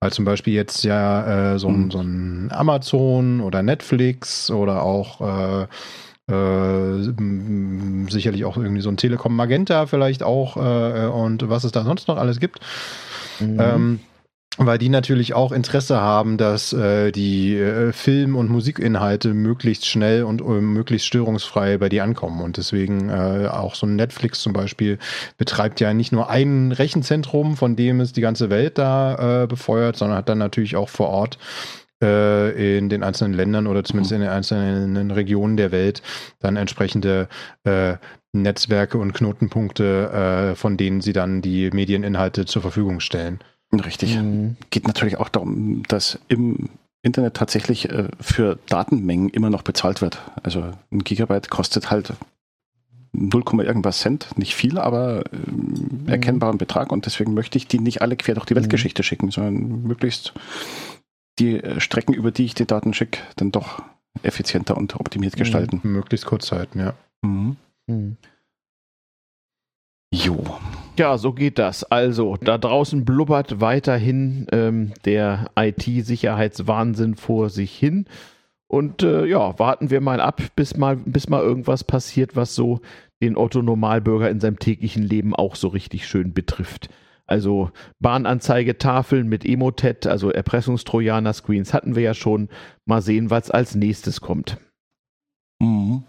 Weil zum Beispiel jetzt ja äh, so, ein, mhm. so ein Amazon oder Netflix oder auch äh, äh, sicherlich auch irgendwie so ein Telekom Magenta vielleicht auch äh, und was es da sonst noch alles gibt. Mhm. Ähm, weil die natürlich auch Interesse haben, dass äh, die äh, Film- und Musikinhalte möglichst schnell und äh, möglichst störungsfrei bei dir ankommen. Und deswegen äh, auch so ein Netflix zum Beispiel betreibt ja nicht nur ein Rechenzentrum, von dem es die ganze Welt da äh, befeuert, sondern hat dann natürlich auch vor Ort äh, in den einzelnen Ländern oder zumindest in den einzelnen Regionen der Welt dann entsprechende äh, Netzwerke und Knotenpunkte, äh, von denen sie dann die Medieninhalte zur Verfügung stellen. Richtig. Mhm. Geht natürlich auch darum, dass im Internet tatsächlich äh, für Datenmengen immer noch bezahlt wird. Also ein Gigabyte kostet halt 0, irgendwas Cent, nicht viel, aber äh, mhm. erkennbaren Betrag und deswegen möchte ich die nicht alle quer durch die Weltgeschichte mhm. schicken, sondern möglichst die äh, Strecken, über die ich die Daten schicke, dann doch effizienter und optimiert mhm. gestalten. Möglichst kurz halten, ja. Mhm. Mhm. Jo. Ja, so geht das. Also, da draußen blubbert weiterhin ähm, der IT-Sicherheitswahnsinn vor sich hin. Und äh, ja, warten wir mal ab, bis mal, bis mal irgendwas passiert, was so den Otto-Normalbürger in seinem täglichen Leben auch so richtig schön betrifft. Also Bahnanzeigetafeln mit Emotet, also Erpressungstrojaner-Screens hatten wir ja schon. Mal sehen, was als nächstes kommt. Mhm.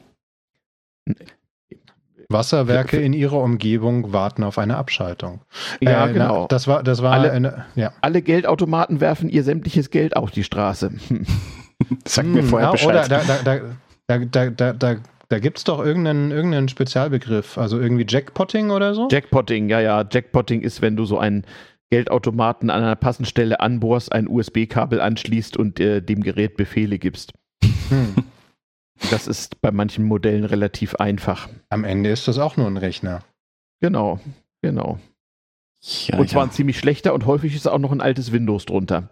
Wasserwerke in ihrer Umgebung warten auf eine Abschaltung. Ja, äh, genau. Na, das war, das war alle, eine, ja. alle Geldautomaten werfen ihr sämtliches Geld auf die Straße. Sag mir hm, vorher Bescheid. Oder da, da, da, da, da, da, da gibt es doch irgendeinen, irgendeinen Spezialbegriff, also irgendwie Jackpotting oder so? Jackpotting, ja, ja. Jackpotting ist, wenn du so einen Geldautomaten an einer passenden Stelle anbohrst, ein USB-Kabel anschließt und äh, dem Gerät Befehle gibst. Hm. Das ist bei manchen Modellen relativ einfach. Am Ende ist das auch nur ein Rechner. Genau, genau. Ja, und zwar ja. ein ziemlich schlechter und häufig ist auch noch ein altes Windows drunter.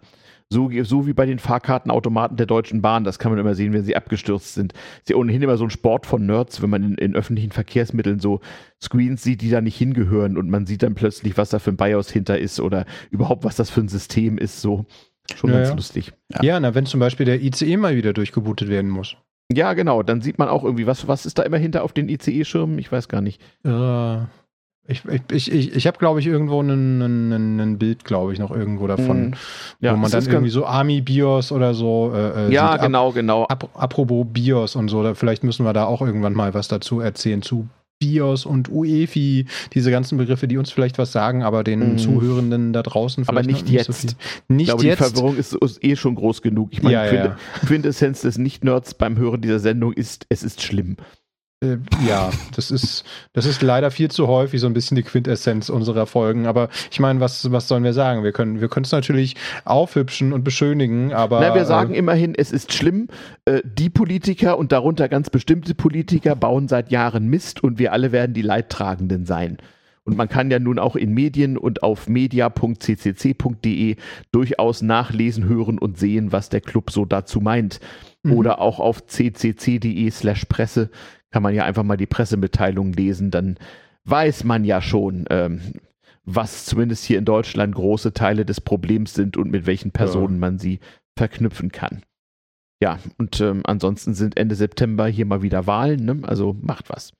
So, so wie bei den Fahrkartenautomaten der Deutschen Bahn, das kann man immer sehen, wenn sie abgestürzt sind. Ist ja ohnehin immer so ein Sport von Nerds, wenn man in, in öffentlichen Verkehrsmitteln so Screens sieht, die da nicht hingehören und man sieht dann plötzlich, was da für ein BIOS hinter ist oder überhaupt, was das für ein System ist. So schon ja, ganz ja. lustig. Ja, ja na, wenn zum Beispiel der ICE mal wieder durchgebootet werden muss. Ja, genau. Dann sieht man auch irgendwie, was, was ist da immer hinter auf den ICE-Schirmen? Ich weiß gar nicht. Äh, ich ich, ich, ich habe, glaube ich, irgendwo ein Bild, glaube ich, noch irgendwo davon, mhm. ja, wo man dann irgendwie so Army-BIOS oder so. Äh, äh ja, sieht. genau, genau. Ap apropos BIOS und so, da, vielleicht müssen wir da auch irgendwann mal was dazu erzählen zu BIOS und UEFI, diese ganzen Begriffe, die uns vielleicht was sagen, aber den mhm. Zuhörenden da draußen vielleicht aber nicht, jetzt. So nicht ich glaube, jetzt. Die Verwirrung ist, ist, eh schon groß genug. Ich meine, ja, ja. Quintessenz des Nicht-Nerds beim Hören dieser Sendung ist, es ist schlimm. Äh, ja, das ist, das ist leider viel zu häufig so ein bisschen die Quintessenz unserer Folgen. Aber ich meine, was, was sollen wir sagen? Wir können wir es natürlich aufhübschen und beschönigen, aber. Na, wir sagen äh, immerhin, es ist schlimm. Äh, die Politiker und darunter ganz bestimmte Politiker bauen seit Jahren Mist und wir alle werden die Leidtragenden sein. Und man kann ja nun auch in Medien und auf media.ccc.de durchaus nachlesen, hören und sehen, was der Club so dazu meint. Mhm. Oder auch auf ccc.de slash Presse kann man ja einfach mal die Pressemitteilung lesen, dann weiß man ja schon, ähm, was zumindest hier in Deutschland große Teile des Problems sind und mit welchen Personen ja. man sie verknüpfen kann. Ja, und ähm, ansonsten sind Ende September hier mal wieder Wahlen, ne? also macht was.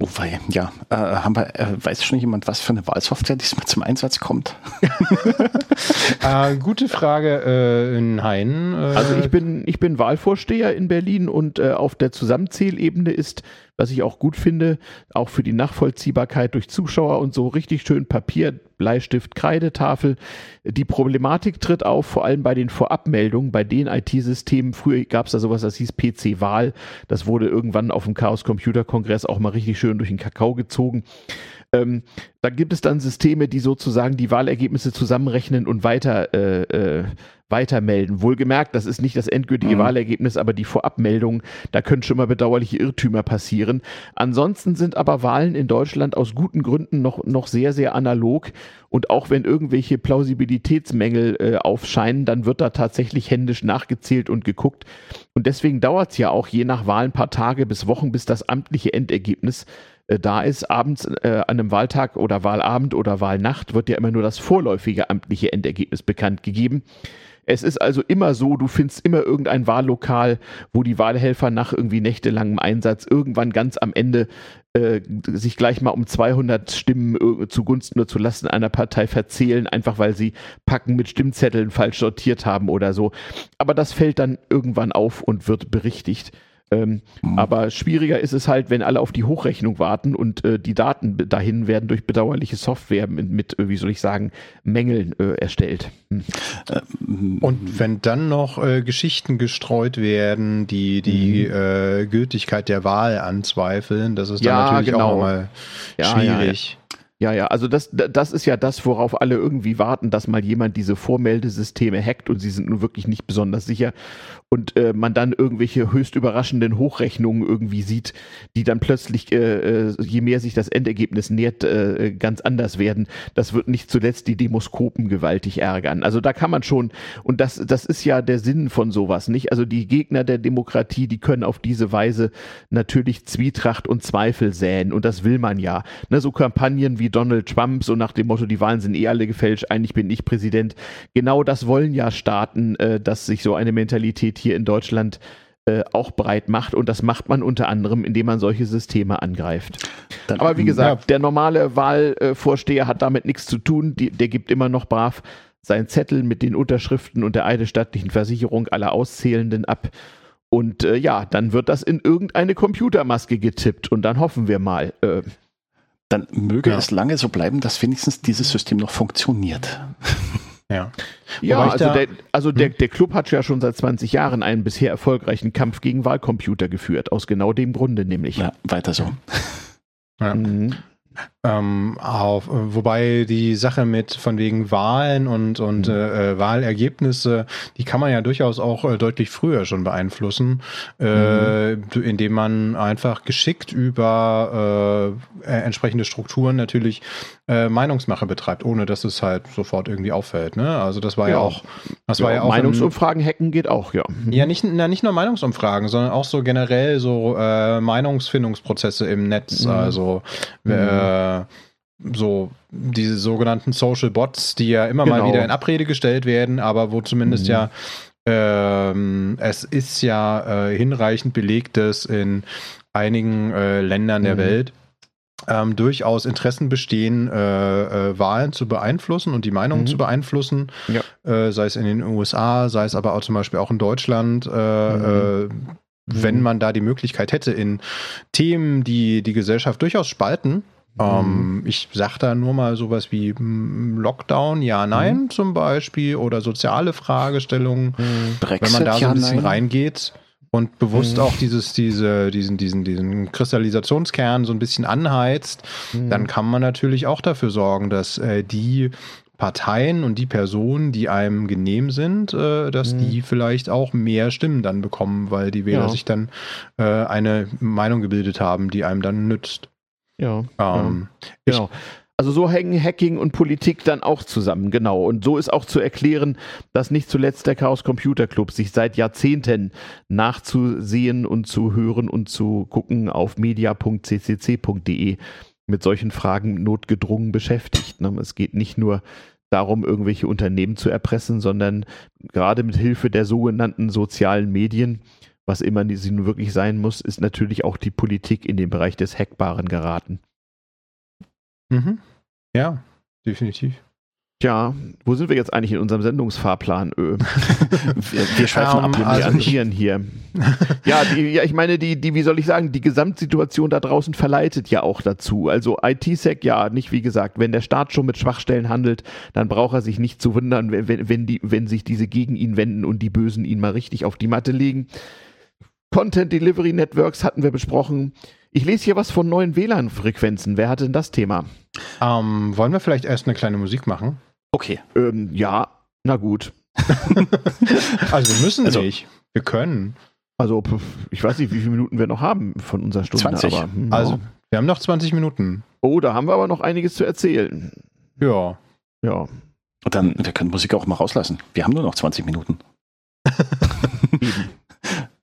Oh wei, ja. Äh, haben wir, äh, weiß schon jemand, was für eine Wahlsoftware diesmal zum Einsatz kommt? Äh, gute Frage äh, in Hain. Äh. also ich bin, ich bin Wahlvorsteher in Berlin und äh, auf der Zusammenzählebene ist was ich auch gut finde, auch für die Nachvollziehbarkeit durch Zuschauer und so richtig schön Papier, Bleistift, Kreidetafel. Die Problematik tritt auf, vor allem bei den Vorabmeldungen, bei den IT-Systemen. Früher gab es da sowas, das hieß PC-Wahl. Das wurde irgendwann auf dem Chaos Computer Kongress auch mal richtig schön durch den Kakao gezogen. Ähm, da gibt es dann Systeme, die sozusagen die Wahlergebnisse zusammenrechnen und weiter, äh, äh, weitermelden. Wohlgemerkt, das ist nicht das endgültige mhm. Wahlergebnis, aber die Vorabmeldung, da können schon mal bedauerliche Irrtümer passieren. Ansonsten sind aber Wahlen in Deutschland aus guten Gründen noch, noch sehr, sehr analog. Und auch wenn irgendwelche Plausibilitätsmängel äh, aufscheinen, dann wird da tatsächlich händisch nachgezählt und geguckt. Und deswegen dauert es ja auch je nach Wahl ein paar Tage bis Wochen, bis das amtliche Endergebnis äh, da ist. Abends äh, an einem Wahltag oder Wahlabend oder Wahlnacht wird ja immer nur das vorläufige amtliche Endergebnis bekannt gegeben. Es ist also immer so, du findest immer irgendein Wahllokal, wo die Wahlhelfer nach irgendwie nächtelangem Einsatz irgendwann ganz am Ende äh, sich gleich mal um 200 Stimmen äh, zugunsten oder zulasten einer Partei verzählen, einfach weil sie Packen mit Stimmzetteln falsch sortiert haben oder so. Aber das fällt dann irgendwann auf und wird berichtigt. Ähm, mhm. Aber schwieriger ist es halt, wenn alle auf die Hochrechnung warten und äh, die Daten dahin werden durch bedauerliche Software mit, mit äh, wie soll ich sagen, Mängeln äh, erstellt. Hm. Äh, und wenn dann noch äh, Geschichten gestreut werden, die die mhm. Äh, Gültigkeit der Wahl anzweifeln, das ist dann ja, natürlich genau. auch mal ja, schwierig. Ja, ja, ja, also das, das ist ja das, worauf alle irgendwie warten, dass mal jemand diese Vormeldesysteme hackt und sie sind nun wirklich nicht besonders sicher und äh, man dann irgendwelche höchst überraschenden Hochrechnungen irgendwie sieht, die dann plötzlich, äh, äh, je mehr sich das Endergebnis nähert, äh, ganz anders werden. Das wird nicht zuletzt die Demoskopen gewaltig ärgern. Also da kann man schon, und das, das ist ja der Sinn von sowas, nicht? Also die Gegner der Demokratie, die können auf diese Weise natürlich Zwietracht und Zweifel säen und das will man ja. Ne, so Kampagnen wie Donald Trump, so nach dem Motto, die Wahlen sind eh alle gefälscht, eigentlich bin ich Präsident. Genau das wollen ja Staaten, äh, dass sich so eine Mentalität hier in Deutschland äh, auch breit macht. Und das macht man unter anderem, indem man solche Systeme angreift. Dann, Aber wie gesagt, ja. der normale Wahlvorsteher hat damit nichts zu tun. Die, der gibt immer noch brav seinen Zettel mit den Unterschriften und der eidesstattlichen Versicherung aller Auszählenden ab. Und äh, ja, dann wird das in irgendeine Computermaske getippt und dann hoffen wir mal. Äh, dann möge ja. es lange so bleiben, dass wenigstens dieses System noch funktioniert. Ja, ja also, der, also der, hm? der Club hat ja schon seit 20 Jahren einen bisher erfolgreichen Kampf gegen Wahlcomputer geführt, aus genau dem Grunde nämlich. Ja, weiter so. Ja. Mhm. Ähm, auf, wobei die Sache mit von wegen Wahlen und, und mhm. äh, Wahlergebnisse, die kann man ja durchaus auch äh, deutlich früher schon beeinflussen, äh, mhm. indem man einfach geschickt über äh, äh, entsprechende Strukturen natürlich äh, Meinungsmache betreibt, ohne dass es halt sofort irgendwie auffällt. Ne? Also das war ja, ja auch, das ja, war ja auch Meinungsumfragen im, hacken geht auch, ja. Mhm. Ja, nicht, na, nicht nur Meinungsumfragen, sondern auch so generell so äh, Meinungsfindungsprozesse im Netz. Mhm. Also äh, so diese sogenannten Social Bots, die ja immer genau. mal wieder in Abrede gestellt werden, aber wo zumindest mhm. ja ähm, es ist ja äh, hinreichend belegt, dass in einigen äh, Ländern der mhm. Welt ähm, durchaus Interessen bestehen, äh, äh, Wahlen zu beeinflussen und die Meinung mhm. zu beeinflussen, ja. äh, sei es in den USA, sei es aber auch zum Beispiel auch in Deutschland. Äh, mhm. Äh, wenn mhm. man da die Möglichkeit hätte, in Themen, die die Gesellschaft durchaus spalten, ähm, mhm. ich sage da nur mal sowas wie mm, Lockdown, ja, nein mhm. zum Beispiel oder soziale Fragestellungen. Mhm. Brexit, wenn man da so ein bisschen ja, reingeht, und bewusst mhm. auch dieses, diese, diesen, diesen, diesen Kristallisationskern so ein bisschen anheizt, mhm. dann kann man natürlich auch dafür sorgen, dass äh, die Parteien und die Personen, die einem genehm sind, äh, dass mhm. die vielleicht auch mehr Stimmen dann bekommen, weil die Wähler ja. sich dann äh, eine Meinung gebildet haben, die einem dann nützt. Ja. Ähm, ja. Genau. Also so hängen Hacking und Politik dann auch zusammen, genau. Und so ist auch zu erklären, dass nicht zuletzt der Chaos Computer Club sich seit Jahrzehnten nachzusehen und zu hören und zu gucken auf media.ccc.de mit solchen Fragen notgedrungen beschäftigt. Ne? Es geht nicht nur darum, irgendwelche Unternehmen zu erpressen, sondern gerade mit Hilfe der sogenannten sozialen Medien, was immer sie nun wirklich sein muss, ist natürlich auch die Politik in den Bereich des Hackbaren geraten. Mhm. Ja, definitiv. Tja, wo sind wir jetzt eigentlich in unserem Sendungsfahrplan? Ö. wir, wir schweifen um, ab, wir also hier. ja, die, ja, ich meine, die, die, wie soll ich sagen, die Gesamtsituation da draußen verleitet ja auch dazu. Also ITSEC, ja, nicht wie gesagt, wenn der Staat schon mit Schwachstellen handelt, dann braucht er sich nicht zu wundern, wenn, wenn, die, wenn sich diese gegen ihn wenden und die Bösen ihn mal richtig auf die Matte legen. Content Delivery Networks hatten wir besprochen. Ich lese hier was von neuen WLAN-Frequenzen. Wer hatte denn das Thema? Ähm, wollen wir vielleicht erst eine kleine Musik machen? Okay. Ähm, ja, na gut. also wir müssen also, nicht. Wir können. Also ich weiß nicht, wie viele Minuten wir noch haben von unserer Stunde. 20. Aber, hm, also wir haben noch 20 Minuten. Oh, da haben wir aber noch einiges zu erzählen. Ja. Ja. Und dann, wir können Musik auch mal rauslassen. Wir haben nur noch 20 Minuten.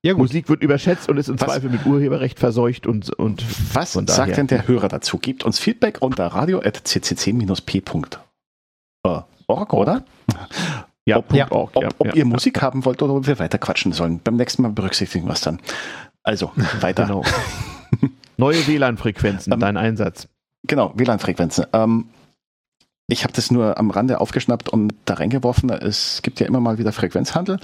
Ja, Musik wird überschätzt und ist im was, Zweifel mit Urheberrecht verseucht und, und was sagt denn der Hörer dazu? Gebt uns Feedback unter radio.ccc-p.de org, oder? Ja, ob, ja, ob, ja, ob ja, ihr Musik haben wollt oder ob wir weiter quatschen sollen. Beim nächsten Mal berücksichtigen wir es dann. Also, weiter. Genau. Neue WLAN-Frequenzen, ähm, dein Einsatz. Genau, WLAN-Frequenzen. Ähm, ich habe das nur am Rande aufgeschnappt und da reingeworfen. Es gibt ja immer mal wieder Frequenzhandel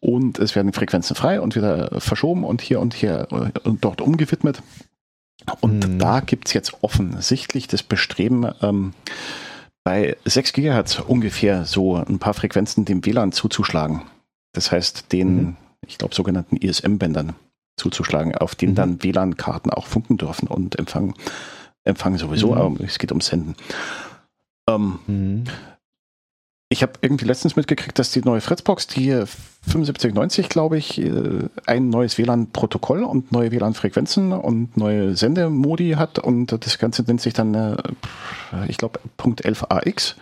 und es werden Frequenzen frei und wieder verschoben und hier und hier und dort umgewidmet. Und hm. da gibt es jetzt offensichtlich das Bestreben, ähm, bei 6 GHz ungefähr so ein paar Frequenzen dem WLAN zuzuschlagen. Das heißt, den, mhm. ich glaube, sogenannten ISM-Bändern zuzuschlagen, auf denen mhm. dann WLAN-Karten auch funken dürfen und empfangen. Empfangen sowieso, mhm. aber es geht um Senden. Ähm, mhm. Ich habe irgendwie letztens mitgekriegt, dass die neue Fritzbox, die 7590, glaube ich, äh, ein neues WLAN-Protokoll und neue WLAN-Frequenzen und neue Sendemodi hat und das Ganze nennt sich dann, äh, ich glaube, Punkt 11AX.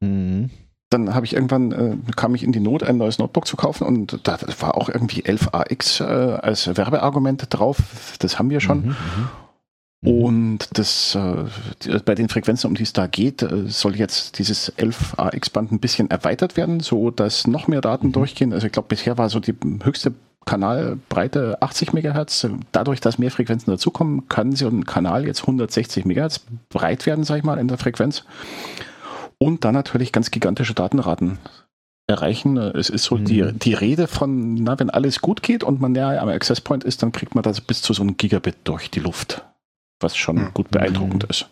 Mhm. Dann habe ich irgendwann, äh, kam ich in die Not, ein neues Notebook zu kaufen und da war auch irgendwie 11AX äh, als Werbeargument drauf. Das haben wir schon. Mhm. Mhm. Und das, äh, bei den Frequenzen, um die es da geht, äh, soll jetzt dieses 11AX-Band ein bisschen erweitert werden, so dass noch mehr Daten mhm. durchgehen. Also ich glaube, bisher war so die höchste Kanalbreite 80 MHz. Dadurch, dass mehr Frequenzen dazukommen, kann so ein Kanal jetzt 160 MHz breit werden, sage ich mal, in der Frequenz. Und dann natürlich ganz gigantische Datenraten erreichen. Es ist so mhm. die, die Rede von, na, wenn alles gut geht und man näher am Access Point ist, dann kriegt man das bis zu so einem Gigabit durch die Luft was schon mhm. gut beeindruckend ist.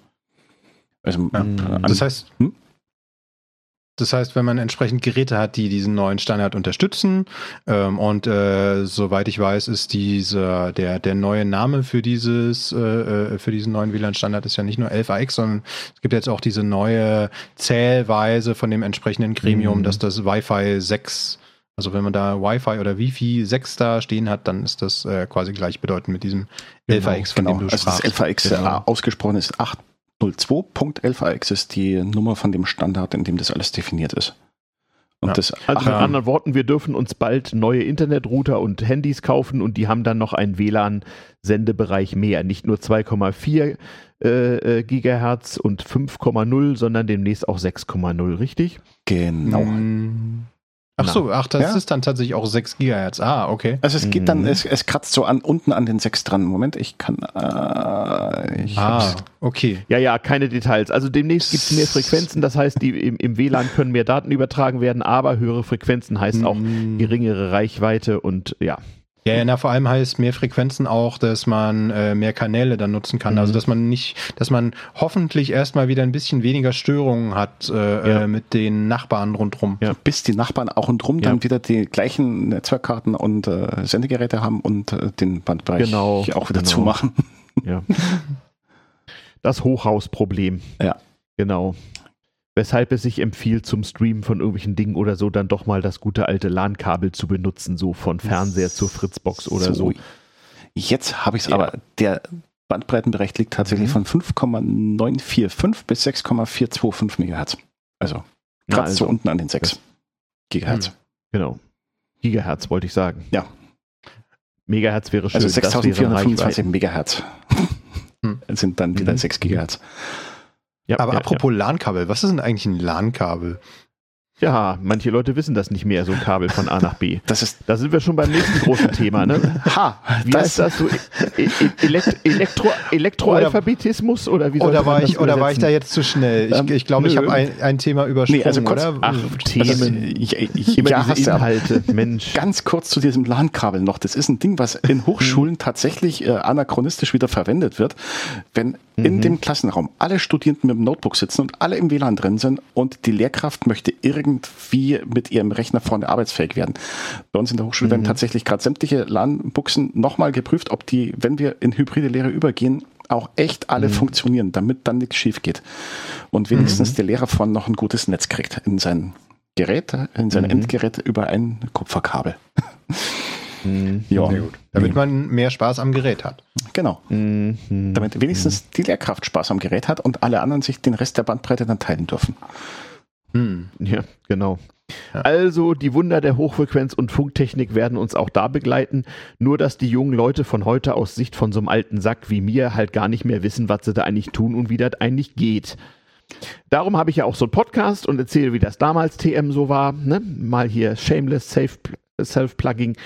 Also, ja. Äh, das heißt, hm? Das heißt, wenn man entsprechend Geräte hat, die diesen neuen Standard unterstützen, ähm, und äh, soweit ich weiß, ist dieser der der neue Name für dieses äh, äh für diesen neuen WLAN-Standard ist ja nicht nur 11AX, sondern es gibt jetzt auch diese neue Zählweise von dem entsprechenden Gremium, mhm. dass das Wi-Fi 6 also wenn man da Wi-Fi oder Wi-Fi 6 da stehen hat, dann ist das äh, quasi gleichbedeutend mit diesem genau, LVX, von genau. dem du also sprachst. Das LVX genau. ausgesprochen ist 802.LVX ist die Nummer von dem Standard, in dem das alles definiert ist. Ja. Das, also mit anderen Worten, wir dürfen uns bald neue Internetrouter und Handys kaufen und die haben dann noch einen WLAN-Sendebereich mehr. Nicht nur 2,4 äh, äh, Gigahertz und 5,0, sondern demnächst auch 6,0, richtig? Genau. Mm. Ach so, ach, das ja? ist dann tatsächlich auch 6 Gigahertz. Ah, okay. Also es geht dann, mhm. es, es kratzt so an unten an den 6 dran. Moment, ich kann. Äh, ich ah, okay. Ja, ja, keine Details. Also demnächst gibt es mehr Frequenzen, das heißt, die im, im, WLAN können mehr Daten übertragen werden, aber höhere Frequenzen heißt auch mhm. geringere Reichweite und ja. Ja, ja, na, vor allem heißt mehr Frequenzen auch, dass man äh, mehr Kanäle dann nutzen kann. Also, mhm. Also dass man nicht, dass man hoffentlich erstmal wieder ein bisschen weniger Störungen hat äh, ja. äh, mit den Nachbarn rundherum. Ja. Bis die Nachbarn auch und drum ja. dann wieder die gleichen Netzwerkkarten und äh, Sendegeräte haben und äh, den Bandbereich genau, auch wieder genau. zumachen. Ja. Das Hochhausproblem. Ja. Genau weshalb es sich empfiehlt, zum Streamen von irgendwelchen Dingen oder so dann doch mal das gute alte LAN-Kabel zu benutzen, so von Fernseher zur Fritzbox oder so. so. Jetzt habe ich es ja. aber, der Bandbreitenbereich liegt tatsächlich mhm. von 5,945 bis 6,425 MHz. Also gerade also, so unten an den 6 Gigahertz. Mhm. Genau. Gigahertz wollte ich sagen. Ja. Megahertz wäre schön. Also 6425 Megahertz sind dann wieder mhm. 6 Gigahertz. Ja, Aber ja, apropos ja. LAN-Kabel, was ist denn eigentlich ein LAN-Kabel? Ja, manche Leute wissen das nicht mehr, so ein Kabel von A nach B. Das ist, da sind wir schon beim nächsten großen Thema, ne? Ha, wie das heißt das so? E-, e-, Elekt Elektro Elektroalphabetismus oder wie soll Oder war ich oder war ich da jetzt zu schnell? Ich, ich glaube, ich habe ein, ein Thema übersprungen, nee, also kurz, oder? Ach, Themen, also, ich, ich, immer ja, diese Inhalte, Mensch. Ganz kurz zu diesem LAN-Kabel noch. Das ist ein Ding, was in Hochschulen tatsächlich äh, anachronistisch wieder verwendet wird, wenn mhm. in dem Klassenraum alle Studierenden mit dem Notebook sitzen und alle im WLAN drin sind und die Lehrkraft möchte irgendwie mit ihrem Rechner vorne arbeitsfähig werden. Bei uns in der Hochschule mhm. werden tatsächlich gerade sämtliche LAN-Buchsen nochmal geprüft, ob die, wenn wir in hybride Lehre übergehen, auch echt alle mhm. funktionieren, damit dann nichts schief geht. Und wenigstens mhm. der Lehrer von noch ein gutes Netz kriegt in sein Gerät, in sein mhm. Endgerät über ein Kupferkabel. Mhm. Ja, damit man mehr Spaß am Gerät hat. Genau. Mhm. Damit wenigstens die Lehrkraft Spaß am Gerät hat und alle anderen sich den Rest der Bandbreite dann teilen dürfen. Hm. Ja, genau. Ja. Also die Wunder der Hochfrequenz- und Funktechnik werden uns auch da begleiten, nur dass die jungen Leute von heute aus Sicht von so einem alten Sack wie mir halt gar nicht mehr wissen, was sie da eigentlich tun und wie das eigentlich geht. Darum habe ich ja auch so einen Podcast und erzähle, wie das damals TM so war. Ne? Mal hier Shameless Self-Plugging.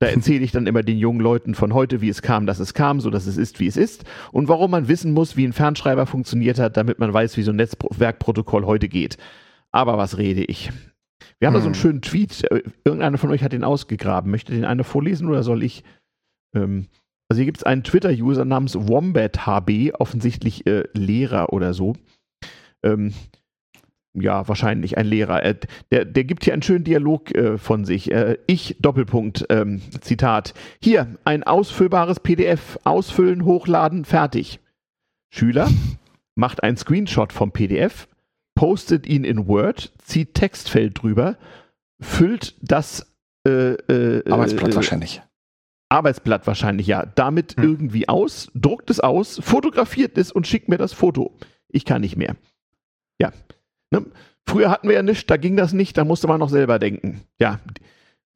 Da erzähle ich dann immer den jungen Leuten von heute, wie es kam, dass es kam, so dass es ist, wie es ist und warum man wissen muss, wie ein Fernschreiber funktioniert hat, damit man weiß, wie so ein Netzwerkprotokoll heute geht. Aber was rede ich? Wir haben hm. da so einen hm. schönen Tweet. Irgendeiner von euch hat den ausgegraben. Möchte den einer vorlesen oder soll ich? Ähm, also hier gibt es einen Twitter-User namens WombatHB, offensichtlich äh, Lehrer oder so. Ähm, ja, wahrscheinlich ein Lehrer. Äh, der, der gibt hier einen schönen Dialog äh, von sich. Äh, ich, Doppelpunkt, ähm, Zitat. Hier, ein ausfüllbares PDF. Ausfüllen, hochladen, fertig. Schüler macht einen Screenshot vom PDF, postet ihn in Word, zieht Textfeld drüber, füllt das äh, äh, Arbeitsblatt äh, wahrscheinlich. Arbeitsblatt wahrscheinlich, ja. Damit hm. irgendwie aus, druckt es aus, fotografiert es und schickt mir das Foto. Ich kann nicht mehr. Ja. Ne? Früher hatten wir ja nichts, da ging das nicht, da musste man noch selber denken. Ja,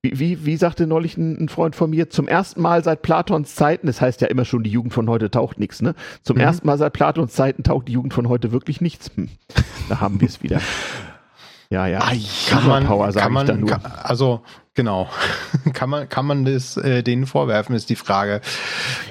wie, wie, wie sagte neulich ein, Freund von mir, zum ersten Mal seit Platons Zeiten, das heißt ja immer schon, die Jugend von heute taucht nichts, ne? Zum mhm. ersten Mal seit Platons Zeiten taucht die Jugend von heute wirklich nichts. Hm. Da haben wir es wieder. Ja, ja. Kann man, Power, kann man, kann, also Genau. kann man, kann man das äh, denen vorwerfen, ist die Frage.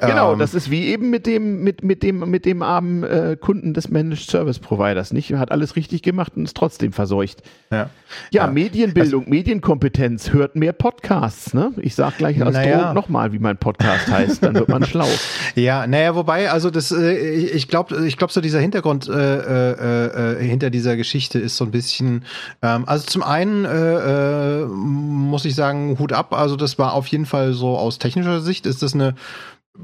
Genau, ähm, das ist wie eben mit dem, mit, mit dem, mit dem armen äh, Kunden des Managed Service Providers, nicht? Hat alles richtig gemacht und ist trotzdem verseucht. Ja, ja, ja. Medienbildung, also, Medienkompetenz, hört mehr Podcasts, ne? Ich sag gleich als naja. Nochmal, wie mein Podcast heißt, dann wird man schlau. Ja, naja, wobei, also das, äh, ich glaube, ich glaube so dieser Hintergrund äh, äh, äh, hinter dieser Geschichte ist so ein bisschen, ähm, also zum einen muss ich ich sagen, Hut ab. Also das war auf jeden Fall so aus technischer Sicht ist das eine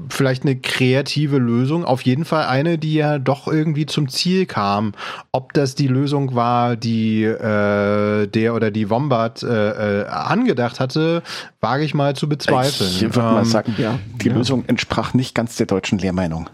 vielleicht eine kreative Lösung, auf jeden Fall eine, die ja doch irgendwie zum Ziel kam. Ob das die Lösung war, die äh, der oder die Wombat äh, äh, angedacht hatte, wage ich mal zu bezweifeln. Ich würde ähm, mal sagen, ja, die ja. Lösung entsprach nicht ganz der deutschen Lehrmeinung.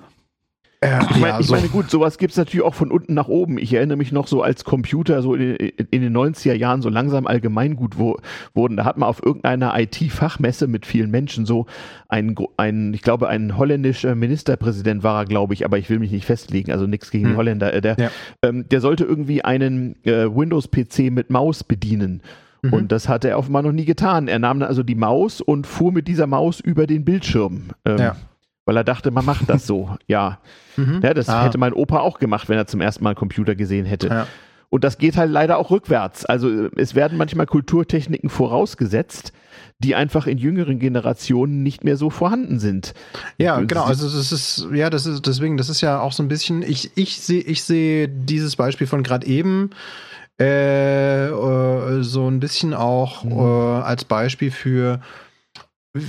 Äh, ich, meine, ja, ich meine, gut, sowas gibt es natürlich auch von unten nach oben. Ich erinnere mich noch so als Computer so in, in den 90er Jahren so langsam allgemeingut wo, wurden. Da hat man auf irgendeiner IT-Fachmesse mit vielen Menschen so ein, ein, ich glaube, ein holländischer Ministerpräsident war er, glaube ich, aber ich will mich nicht festlegen, also nichts gegen hm. die Holländer. Äh, der, ja. ähm, der sollte irgendwie einen äh, Windows-PC mit Maus bedienen. Mhm. Und das hat er offenbar noch nie getan. Er nahm also die Maus und fuhr mit dieser Maus über den Bildschirm. Ähm, ja weil er dachte, man macht das so. Ja, mhm. ja das ah. hätte mein Opa auch gemacht, wenn er zum ersten Mal einen Computer gesehen hätte. Ja. Und das geht halt leider auch rückwärts. Also es werden manchmal Kulturtechniken vorausgesetzt, die einfach in jüngeren Generationen nicht mehr so vorhanden sind. Ja, genau. Also das ist ja, das ist deswegen, das ist ja auch so ein bisschen. Ich ich sehe ich sehe dieses Beispiel von gerade eben äh, äh, so ein bisschen auch mhm. äh, als Beispiel für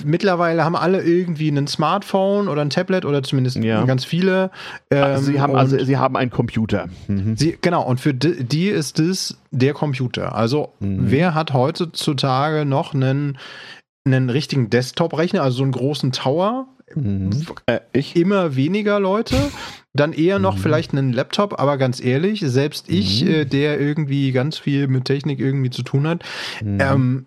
Mittlerweile haben alle irgendwie ein Smartphone oder ein Tablet oder zumindest ja. ganz viele. Ähm, also sie haben also sie haben einen Computer. Mhm. Sie, genau, und für die, die, ist das der Computer. Also mhm. wer hat heutzutage noch einen, einen richtigen Desktop-Rechner, also so einen großen Tower? Mhm. Äh, ich. Immer weniger Leute. Dann eher noch mhm. vielleicht einen Laptop, aber ganz ehrlich, selbst ich, mhm. äh, der irgendwie ganz viel mit Technik irgendwie zu tun hat, mhm. ähm,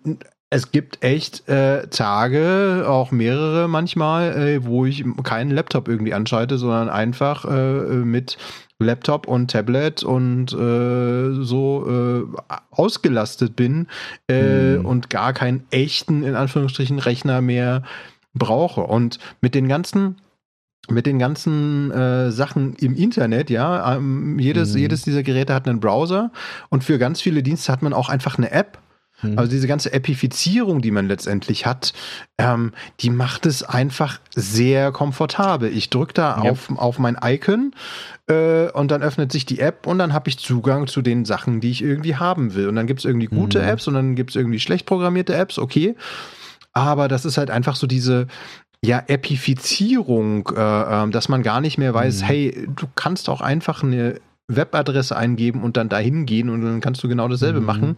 es gibt echt äh, Tage, auch mehrere manchmal, äh, wo ich keinen Laptop irgendwie anschalte, sondern einfach äh, mit Laptop und Tablet und äh, so äh, ausgelastet bin äh, hm. und gar keinen echten, in Anführungsstrichen, Rechner mehr brauche. Und mit den ganzen mit den ganzen äh, Sachen im Internet, ja, ähm, jedes, mhm. jedes dieser Geräte hat einen Browser und für ganz viele Dienste hat man auch einfach eine App. Mhm. Also diese ganze Appifizierung, die man letztendlich hat, ähm, die macht es einfach sehr komfortabel. Ich drücke da ja. auf, auf mein Icon äh, und dann öffnet sich die App und dann habe ich Zugang zu den Sachen, die ich irgendwie haben will. Und dann gibt es irgendwie gute mhm. Apps und dann gibt es irgendwie schlecht programmierte Apps, okay. Aber das ist halt einfach so diese, ja, Epifizierung, äh, ähm, dass man gar nicht mehr weiß, mhm. hey, du kannst auch einfach eine Webadresse eingeben und dann dahin gehen und dann kannst du genau dasselbe mhm. machen.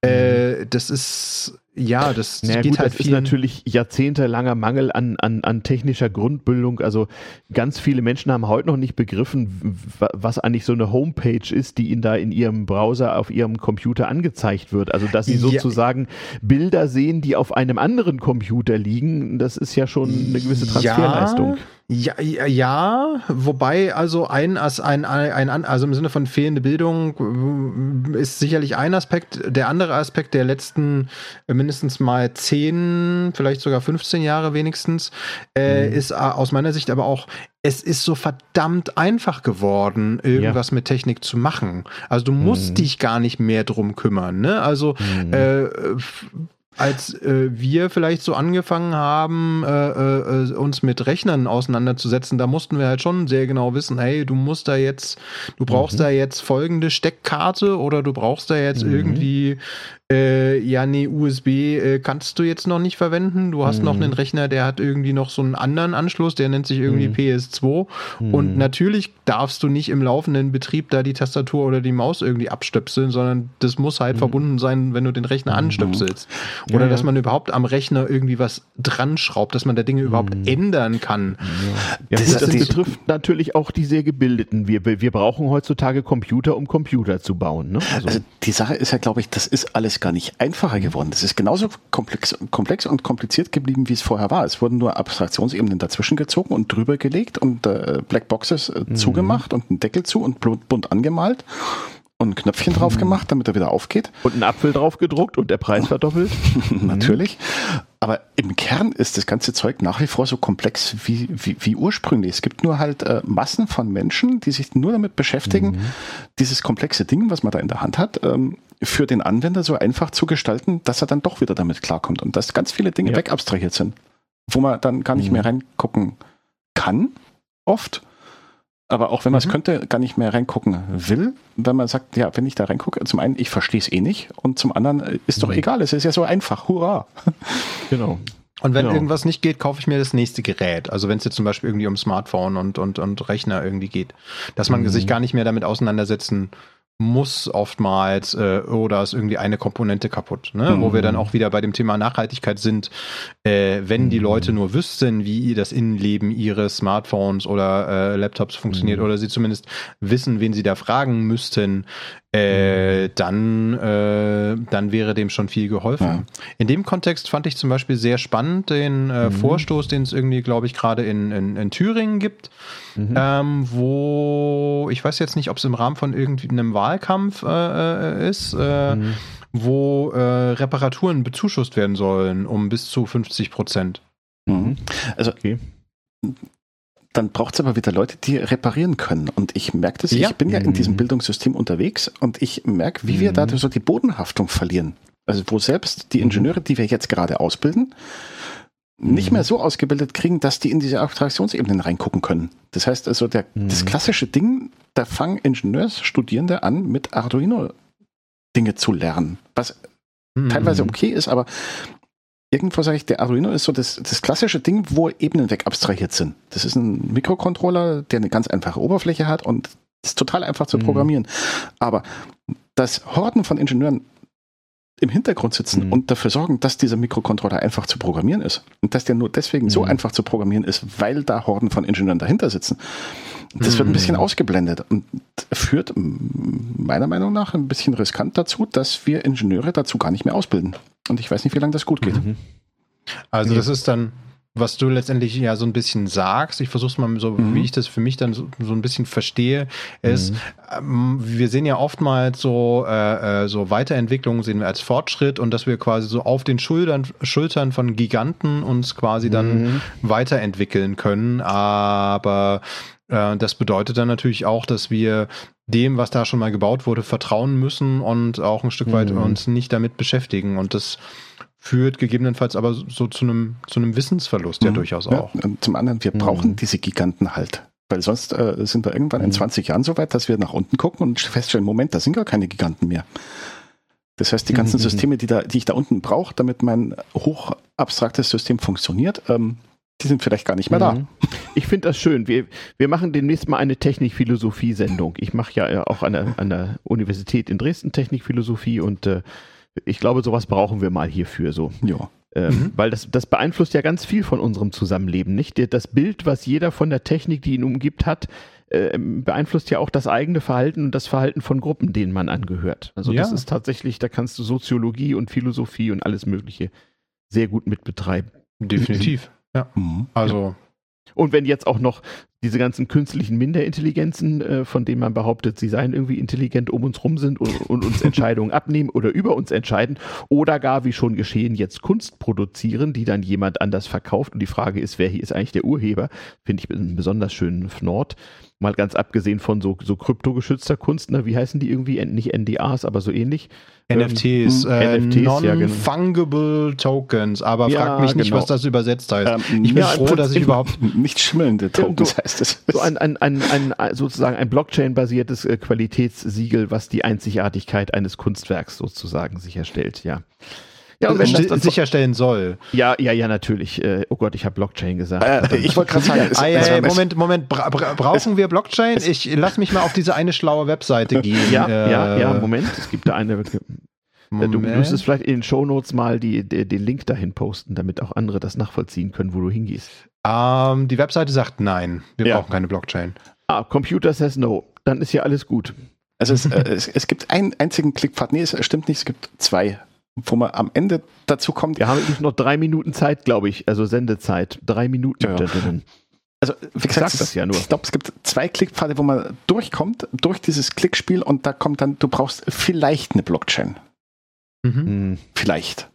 Äh, das ist ja, das naja, geht gut, halt das ist natürlich jahrzehntelanger Mangel an, an, an technischer Grundbildung. Also ganz viele Menschen haben heute noch nicht begriffen, was eigentlich so eine Homepage ist, die ihnen da in ihrem Browser auf ihrem Computer angezeigt wird. Also dass sie sozusagen ja. Bilder sehen, die auf einem anderen Computer liegen, das ist ja schon eine gewisse Transferleistung. Ja. Ja, ja, wobei also ein, ein, ein, ein, also im Sinne von fehlende Bildung äh, ist sicherlich ein Aspekt. Der andere Aspekt der letzten mindestens mal zehn, vielleicht sogar 15 Jahre wenigstens, äh, mhm. ist äh, aus meiner Sicht aber auch, es ist so verdammt einfach geworden, irgendwas ja. mit Technik zu machen. Also du musst mhm. dich gar nicht mehr drum kümmern. Ne? Also mhm. äh, als äh, wir vielleicht so angefangen haben, äh, äh, uns mit Rechnern auseinanderzusetzen, da mussten wir halt schon sehr genau wissen, hey, du musst da jetzt, du brauchst mhm. da jetzt folgende Steckkarte oder du brauchst da jetzt mhm. irgendwie äh, ja, nee, USB äh, kannst du jetzt noch nicht verwenden. Du hast mhm. noch einen Rechner, der hat irgendwie noch so einen anderen Anschluss, der nennt sich irgendwie mhm. PS2. Mhm. Und natürlich darfst du nicht im laufenden Betrieb da die Tastatur oder die Maus irgendwie abstöpseln, sondern das muss halt mhm. verbunden sein, wenn du den Rechner mhm. anstöpselst. Oder ja, dass man überhaupt am Rechner irgendwie was dran schraubt, dass man da Dinge überhaupt mhm. ändern kann. Ja, das, das, das betrifft natürlich auch die sehr Gebildeten. Wir, wir brauchen heutzutage Computer, um Computer zu bauen. Ne? Also, also die Sache ist ja, glaube ich, das ist alles gar nicht einfacher geworden. Es ist genauso komplex, komplex und kompliziert geblieben, wie es vorher war. Es wurden nur Abstraktionsebenen dazwischen gezogen und drüber gelegt und äh, Blackboxes äh, mhm. zugemacht und einen Deckel zu und bunt angemalt und ein Knöpfchen drauf mhm. gemacht, damit er wieder aufgeht. Und einen Apfel drauf gedruckt und der Preis verdoppelt. Natürlich. Aber im Kern ist das ganze Zeug nach wie vor so komplex wie, wie, wie ursprünglich. Es gibt nur halt äh, Massen von Menschen, die sich nur damit beschäftigen, mhm. dieses komplexe Ding, was man da in der Hand hat, ähm, für den Anwender so einfach zu gestalten, dass er dann doch wieder damit klarkommt und dass ganz viele Dinge ja. wegabstrahiert sind, wo man dann gar nicht mhm. mehr reingucken kann, oft. Aber auch wenn man es mhm. könnte, gar nicht mehr reingucken will, wenn man sagt, ja, wenn ich da reingucke, zum einen, ich verstehe es eh nicht und zum anderen äh, ist doch mhm. egal, es ist ja so einfach, hurra. Genau. Und wenn genau. irgendwas nicht geht, kaufe ich mir das nächste Gerät. Also wenn es jetzt zum Beispiel irgendwie um Smartphone und, und, und Rechner irgendwie geht, dass man mhm. sich gar nicht mehr damit auseinandersetzen muss oftmals äh, oder ist irgendwie eine Komponente kaputt, ne? Mhm. wo wir dann auch wieder bei dem Thema Nachhaltigkeit sind. Äh, wenn mhm. die Leute nur wüssten, wie das Innenleben ihres Smartphones oder äh, Laptops funktioniert mhm. oder sie zumindest wissen, wen sie da fragen müssten, äh, mhm. dann, äh, dann wäre dem schon viel geholfen. Ja. In dem Kontext fand ich zum Beispiel sehr spannend den äh, mhm. Vorstoß, den es irgendwie, glaube ich, gerade in, in, in, Thüringen gibt, mhm. ähm, wo ich weiß jetzt nicht, ob es im Rahmen von irgendeinem Wahlkampf äh, äh, ist. Äh, mhm. wo Reparaturen bezuschusst werden sollen um bis zu 50 Prozent. Mhm. Also okay dann braucht es aber wieder Leute, die reparieren können. Und ich merke das, ja. ich bin ja in diesem mhm. Bildungssystem unterwegs und ich merke, wie wir da mhm. so die Bodenhaftung verlieren. Also wo selbst die mhm. Ingenieure, die wir jetzt gerade ausbilden, nicht mehr so ausgebildet kriegen, dass die in diese Abstraktionsebenen reingucken können. Das heißt also, der, das klassische Ding, da fangen Ingenieursstudierende an, mit Arduino Dinge zu lernen, was teilweise okay ist, aber irgendwo sage ich, der Arduino ist so das, das klassische Ding, wo Ebenen weg abstrahiert sind. Das ist ein Mikrocontroller, der eine ganz einfache Oberfläche hat und ist total einfach zu mhm. programmieren. Mhm. Aber das Horten von Ingenieuren im Hintergrund sitzen mhm. und dafür sorgen, dass dieser Mikrocontroller einfach zu programmieren ist. Und dass der nur deswegen mhm. so einfach zu programmieren ist, weil da Horden von Ingenieuren dahinter sitzen. Das mhm. wird ein bisschen mhm. ausgeblendet und führt meiner Meinung nach ein bisschen riskant dazu, dass wir Ingenieure dazu gar nicht mehr ausbilden. Und ich weiß nicht, wie lange das gut geht. Mhm. Also das ist dann was du letztendlich ja so ein bisschen sagst, ich versuche es mal so, mhm. wie ich das für mich dann so, so ein bisschen verstehe, ist, mhm. ähm, wir sehen ja oftmals so, äh, äh, so Weiterentwicklungen sehen wir als Fortschritt und dass wir quasi so auf den Schultern, Schultern von Giganten uns quasi dann mhm. weiterentwickeln können. Aber äh, das bedeutet dann natürlich auch, dass wir dem, was da schon mal gebaut wurde, vertrauen müssen und auch ein Stück weit mhm. uns nicht damit beschäftigen. Und das führt gegebenenfalls aber so zu einem, zu einem Wissensverlust ja mhm. durchaus auch. Ja, und zum anderen, wir mhm. brauchen diese Giganten halt. Weil sonst äh, sind wir irgendwann in 20 mhm. Jahren so weit, dass wir nach unten gucken und feststellen, Moment, da sind gar keine Giganten mehr. Das heißt, die ganzen mhm. Systeme, die, da, die ich da unten brauche, damit mein hochabstraktes System funktioniert, ähm, die sind vielleicht gar nicht mehr da. Ich finde das schön. Wir, wir machen demnächst mal eine Technikphilosophie-Sendung. Ich mache ja auch an der, an der Universität in Dresden Technikphilosophie und äh, ich glaube, sowas brauchen wir mal hierfür so. Ja. Ähm, mhm. Weil das, das beeinflusst ja ganz viel von unserem Zusammenleben, nicht? Das Bild, was jeder von der Technik, die ihn umgibt, hat, äh, beeinflusst ja auch das eigene Verhalten und das Verhalten von Gruppen, denen man angehört. Also ja. das ist tatsächlich, da kannst du Soziologie und Philosophie und alles Mögliche sehr gut mit betreiben. Definitiv. Ja. Mhm. Also und wenn jetzt auch noch diese ganzen künstlichen Minderintelligenzen, äh, von denen man behauptet, sie seien irgendwie intelligent, um uns rum sind und, und uns Entscheidungen abnehmen oder über uns entscheiden oder gar, wie schon geschehen, jetzt Kunst produzieren, die dann jemand anders verkauft. Und die Frage ist, wer hier ist eigentlich der Urheber? Finde ich einen besonders schönen Fnord. Mal ganz abgesehen von so, so kryptogeschützter Kunst, ne? wie heißen die irgendwie? Nicht NDAs, aber so ähnlich. NFTs, ähm, äh, NFTs Non-Fungible ja, Tokens, aber ja, frag mich nicht, genau. was das übersetzt heißt. Ähm, ich bin ja, froh, dass ich überhaupt. Nicht schimmelnde Tokens so, ein, ein, ein, ein, sozusagen ein Blockchain-basiertes äh, Qualitätssiegel, was die Einzigartigkeit eines Kunstwerks sozusagen sicherstellt, ja. Ja, und wenn das dann sicherstellen soll. Ja, ja, ja, natürlich. Äh, oh Gott, ich habe Blockchain gesagt. Äh, ich wollte gerade sagen, ah, ja, ja, Moment, Moment, bra bra brauchen wir Blockchain? Ich lass mich mal auf diese eine schlaue Webseite gehen. Ja, äh, ja, ja, Moment, es gibt da eine. Moment. Du müsstest vielleicht in den Shownotes mal die, die, den Link dahin posten, damit auch andere das nachvollziehen können, wo du hingehst. Ähm, die Webseite sagt nein, wir ja. brauchen keine Blockchain. Ah, Computer says no. Dann ist ja alles gut. Also es, äh, es, es, gibt einen einzigen Klickpfad. Nee, es stimmt nicht, es gibt zwei wo man am Ende dazu kommt. Wir haben noch drei Minuten Zeit, glaube ich, also Sendezeit. Drei Minuten ja. drin. Also, wie gesagt, das ja nur. ich glaube, es gibt zwei Klickpfade, wo man durchkommt, durch dieses Klickspiel und da kommt dann, du brauchst vielleicht eine Blockchain. Mhm. Hm. Vielleicht.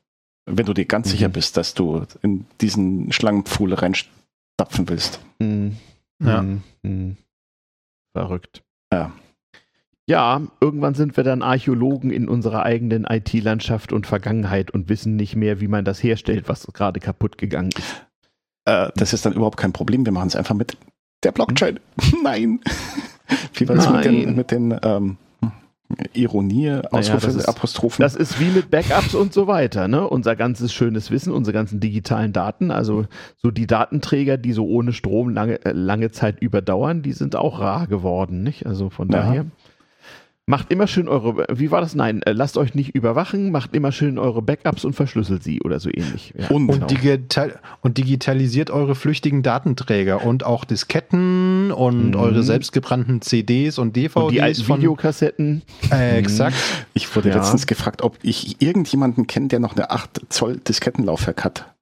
Wenn du dir ganz mhm. sicher bist, dass du in diesen Schlangenpfuhl reinstapfen willst. Mhm. Ja. Mhm. Verrückt. Ja. Ja, irgendwann sind wir dann Archäologen in unserer eigenen IT-Landschaft und Vergangenheit und wissen nicht mehr, wie man das herstellt, was gerade kaputt gegangen ist. Äh, das ist dann überhaupt kein Problem. Wir machen es einfach mit der Blockchain. Hm? Nein. wie war es mit den, mit den ähm, Ironie, Ausrufe, naja, Apostrophen. Das ist wie mit Backups und so weiter. Ne? Unser ganzes schönes Wissen, unsere ganzen digitalen Daten, also so die Datenträger, die so ohne Strom lange, äh, lange Zeit überdauern, die sind auch rar geworden. Nicht? Also von ja. daher. Macht immer schön eure, wie war das? Nein, äh, lasst euch nicht überwachen, macht immer schön eure Backups und verschlüsselt sie oder so ähnlich. Ja, und, genau. digital, und, digitalisiert eure flüchtigen Datenträger und auch Disketten und mhm. eure selbstgebrannten CDs und DVDs. Und die alten von, Videokassetten. Äh, exakt. Ich wurde ja. letztens gefragt, ob ich irgendjemanden kenne, der noch eine 8 Zoll Diskettenlaufwerk hat.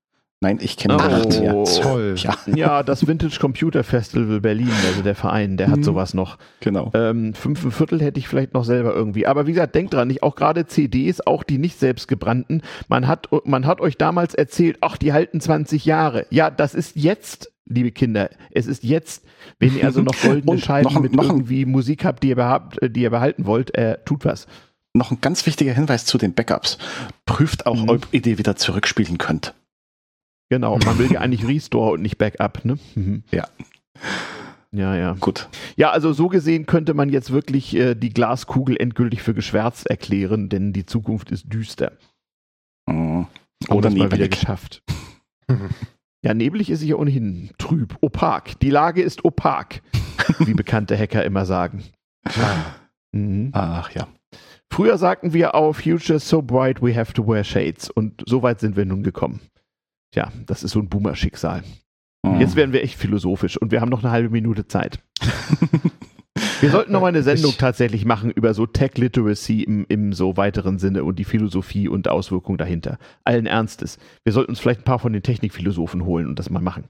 Nein, ich kenne oh, ja, toll. Ja. ja, das Vintage Computer Festival Berlin, also der Verein, der hat mhm. sowas noch. Genau. Ähm, fünf ein Viertel hätte ich vielleicht noch selber irgendwie. Aber wie gesagt, denkt dran, nicht auch gerade CDs, auch die nicht selbstgebrannten. Man hat, man hat euch damals erzählt, ach, die halten 20 Jahre. Ja, das ist jetzt liebe Kinder, es ist jetzt, wenn ihr also noch goldene Scheiben noch, mit noch irgendwie Musik habt, die ihr, behabt, die ihr behalten wollt, äh, tut was. Noch ein ganz wichtiger Hinweis zu den Backups. Prüft auch, mhm. ob ihr die wieder zurückspielen könnt. Genau, man will ja eigentlich Restore und nicht Backup, ne? Mhm. Ja. Ja, ja. Gut. Ja, also so gesehen könnte man jetzt wirklich äh, die Glaskugel endgültig für geschwärzt erklären, denn die Zukunft ist düster. Mhm. Oder nebelig. Mal wieder geschafft. ja, neblig ist sie ja ohnehin trüb, opak. Die Lage ist opak, wie bekannte Hacker immer sagen. Mhm. Ach ja. Früher sagten wir auf Future so bright we have to wear shades und so weit sind wir nun gekommen. Tja, das ist so ein Boomer-Schicksal. Mhm. Jetzt werden wir echt philosophisch und wir haben noch eine halbe Minute Zeit. Wir sollten noch mal eine Sendung ich, tatsächlich machen über so Tech Literacy im, im so weiteren Sinne und die Philosophie und Auswirkungen dahinter. Allen Ernstes. Wir sollten uns vielleicht ein paar von den Technikphilosophen holen und das mal machen.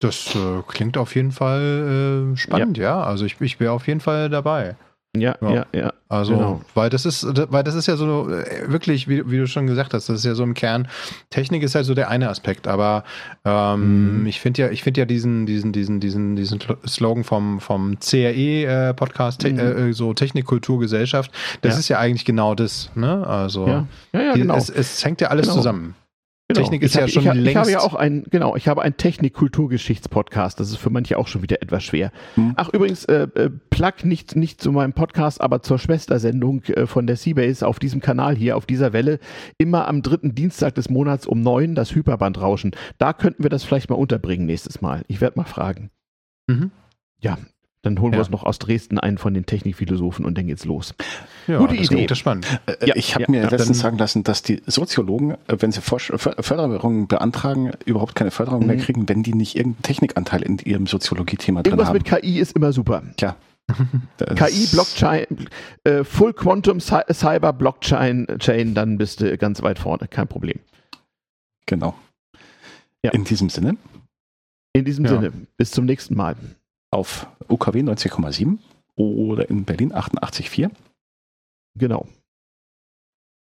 Das äh, klingt auf jeden Fall äh, spannend, ja. ja. Also ich, ich wäre auf jeden Fall dabei. Ja, ja, ja. ja also, genau. weil das ist, weil das ist ja so äh, wirklich, wie, wie, du schon gesagt hast, das ist ja so im Kern. Technik ist halt so der eine Aspekt, aber ähm, mhm. ich finde ja, ich finde ja diesen, diesen, diesen, diesen, diesen Slogan vom, vom CRE-Podcast, äh, mhm. äh, so Technik, Kultur, Gesellschaft, das ja. ist ja eigentlich genau das, ne? Also, ja, ja, ja genau. es, es hängt ja alles genau. zusammen. Genau. Technik ist ich ja hab, schon ich, längst. Ich habe ja auch ein, genau, ich habe einen Technik-Kulturgeschichts-Podcast. Das ist für manche auch schon wieder etwas schwer. Hm. Ach, übrigens, äh, äh, Plug nicht, nicht zu meinem Podcast, aber zur Schwestersendung äh, von der Seabase auf diesem Kanal hier, auf dieser Welle. Immer am dritten Dienstag des Monats um neun das Hyperbandrauschen. Da könnten wir das vielleicht mal unterbringen nächstes Mal. Ich werde mal fragen. Mhm. Ja, dann holen ja. wir uns noch aus Dresden einen von den Technikphilosophen und dann geht's los. Ja, Gute Idee. Das spannend. Äh, ja, ich habe mir letztens sagen lassen, dass die Soziologen, äh, wenn sie Förderungen beantragen, überhaupt keine Förderung mhm. mehr kriegen, wenn die nicht irgendeinen Technikanteil in ihrem Soziologie-Thema drin haben. Irgendwas mit KI ist immer super. Klar. KI, Blockchain, äh, Full Quantum Cyber Blockchain Chain, dann bist du ganz weit vorne, kein Problem. Genau. Ja. In diesem Sinne. In diesem ja. Sinne. Bis zum nächsten Mal auf UKW 90,7 oder in Berlin 88,4. Genau.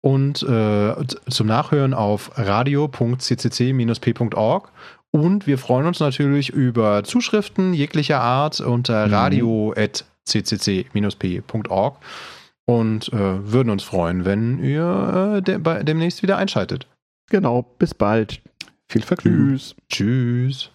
Und äh, zum Nachhören auf radio.ccc-p.org. Und wir freuen uns natürlich über Zuschriften jeglicher Art unter mhm. radio.ccc-p.org und äh, würden uns freuen, wenn ihr äh, de demnächst wieder einschaltet. Genau, bis bald. Viel Vergnügen. Tschüss. Tschüss.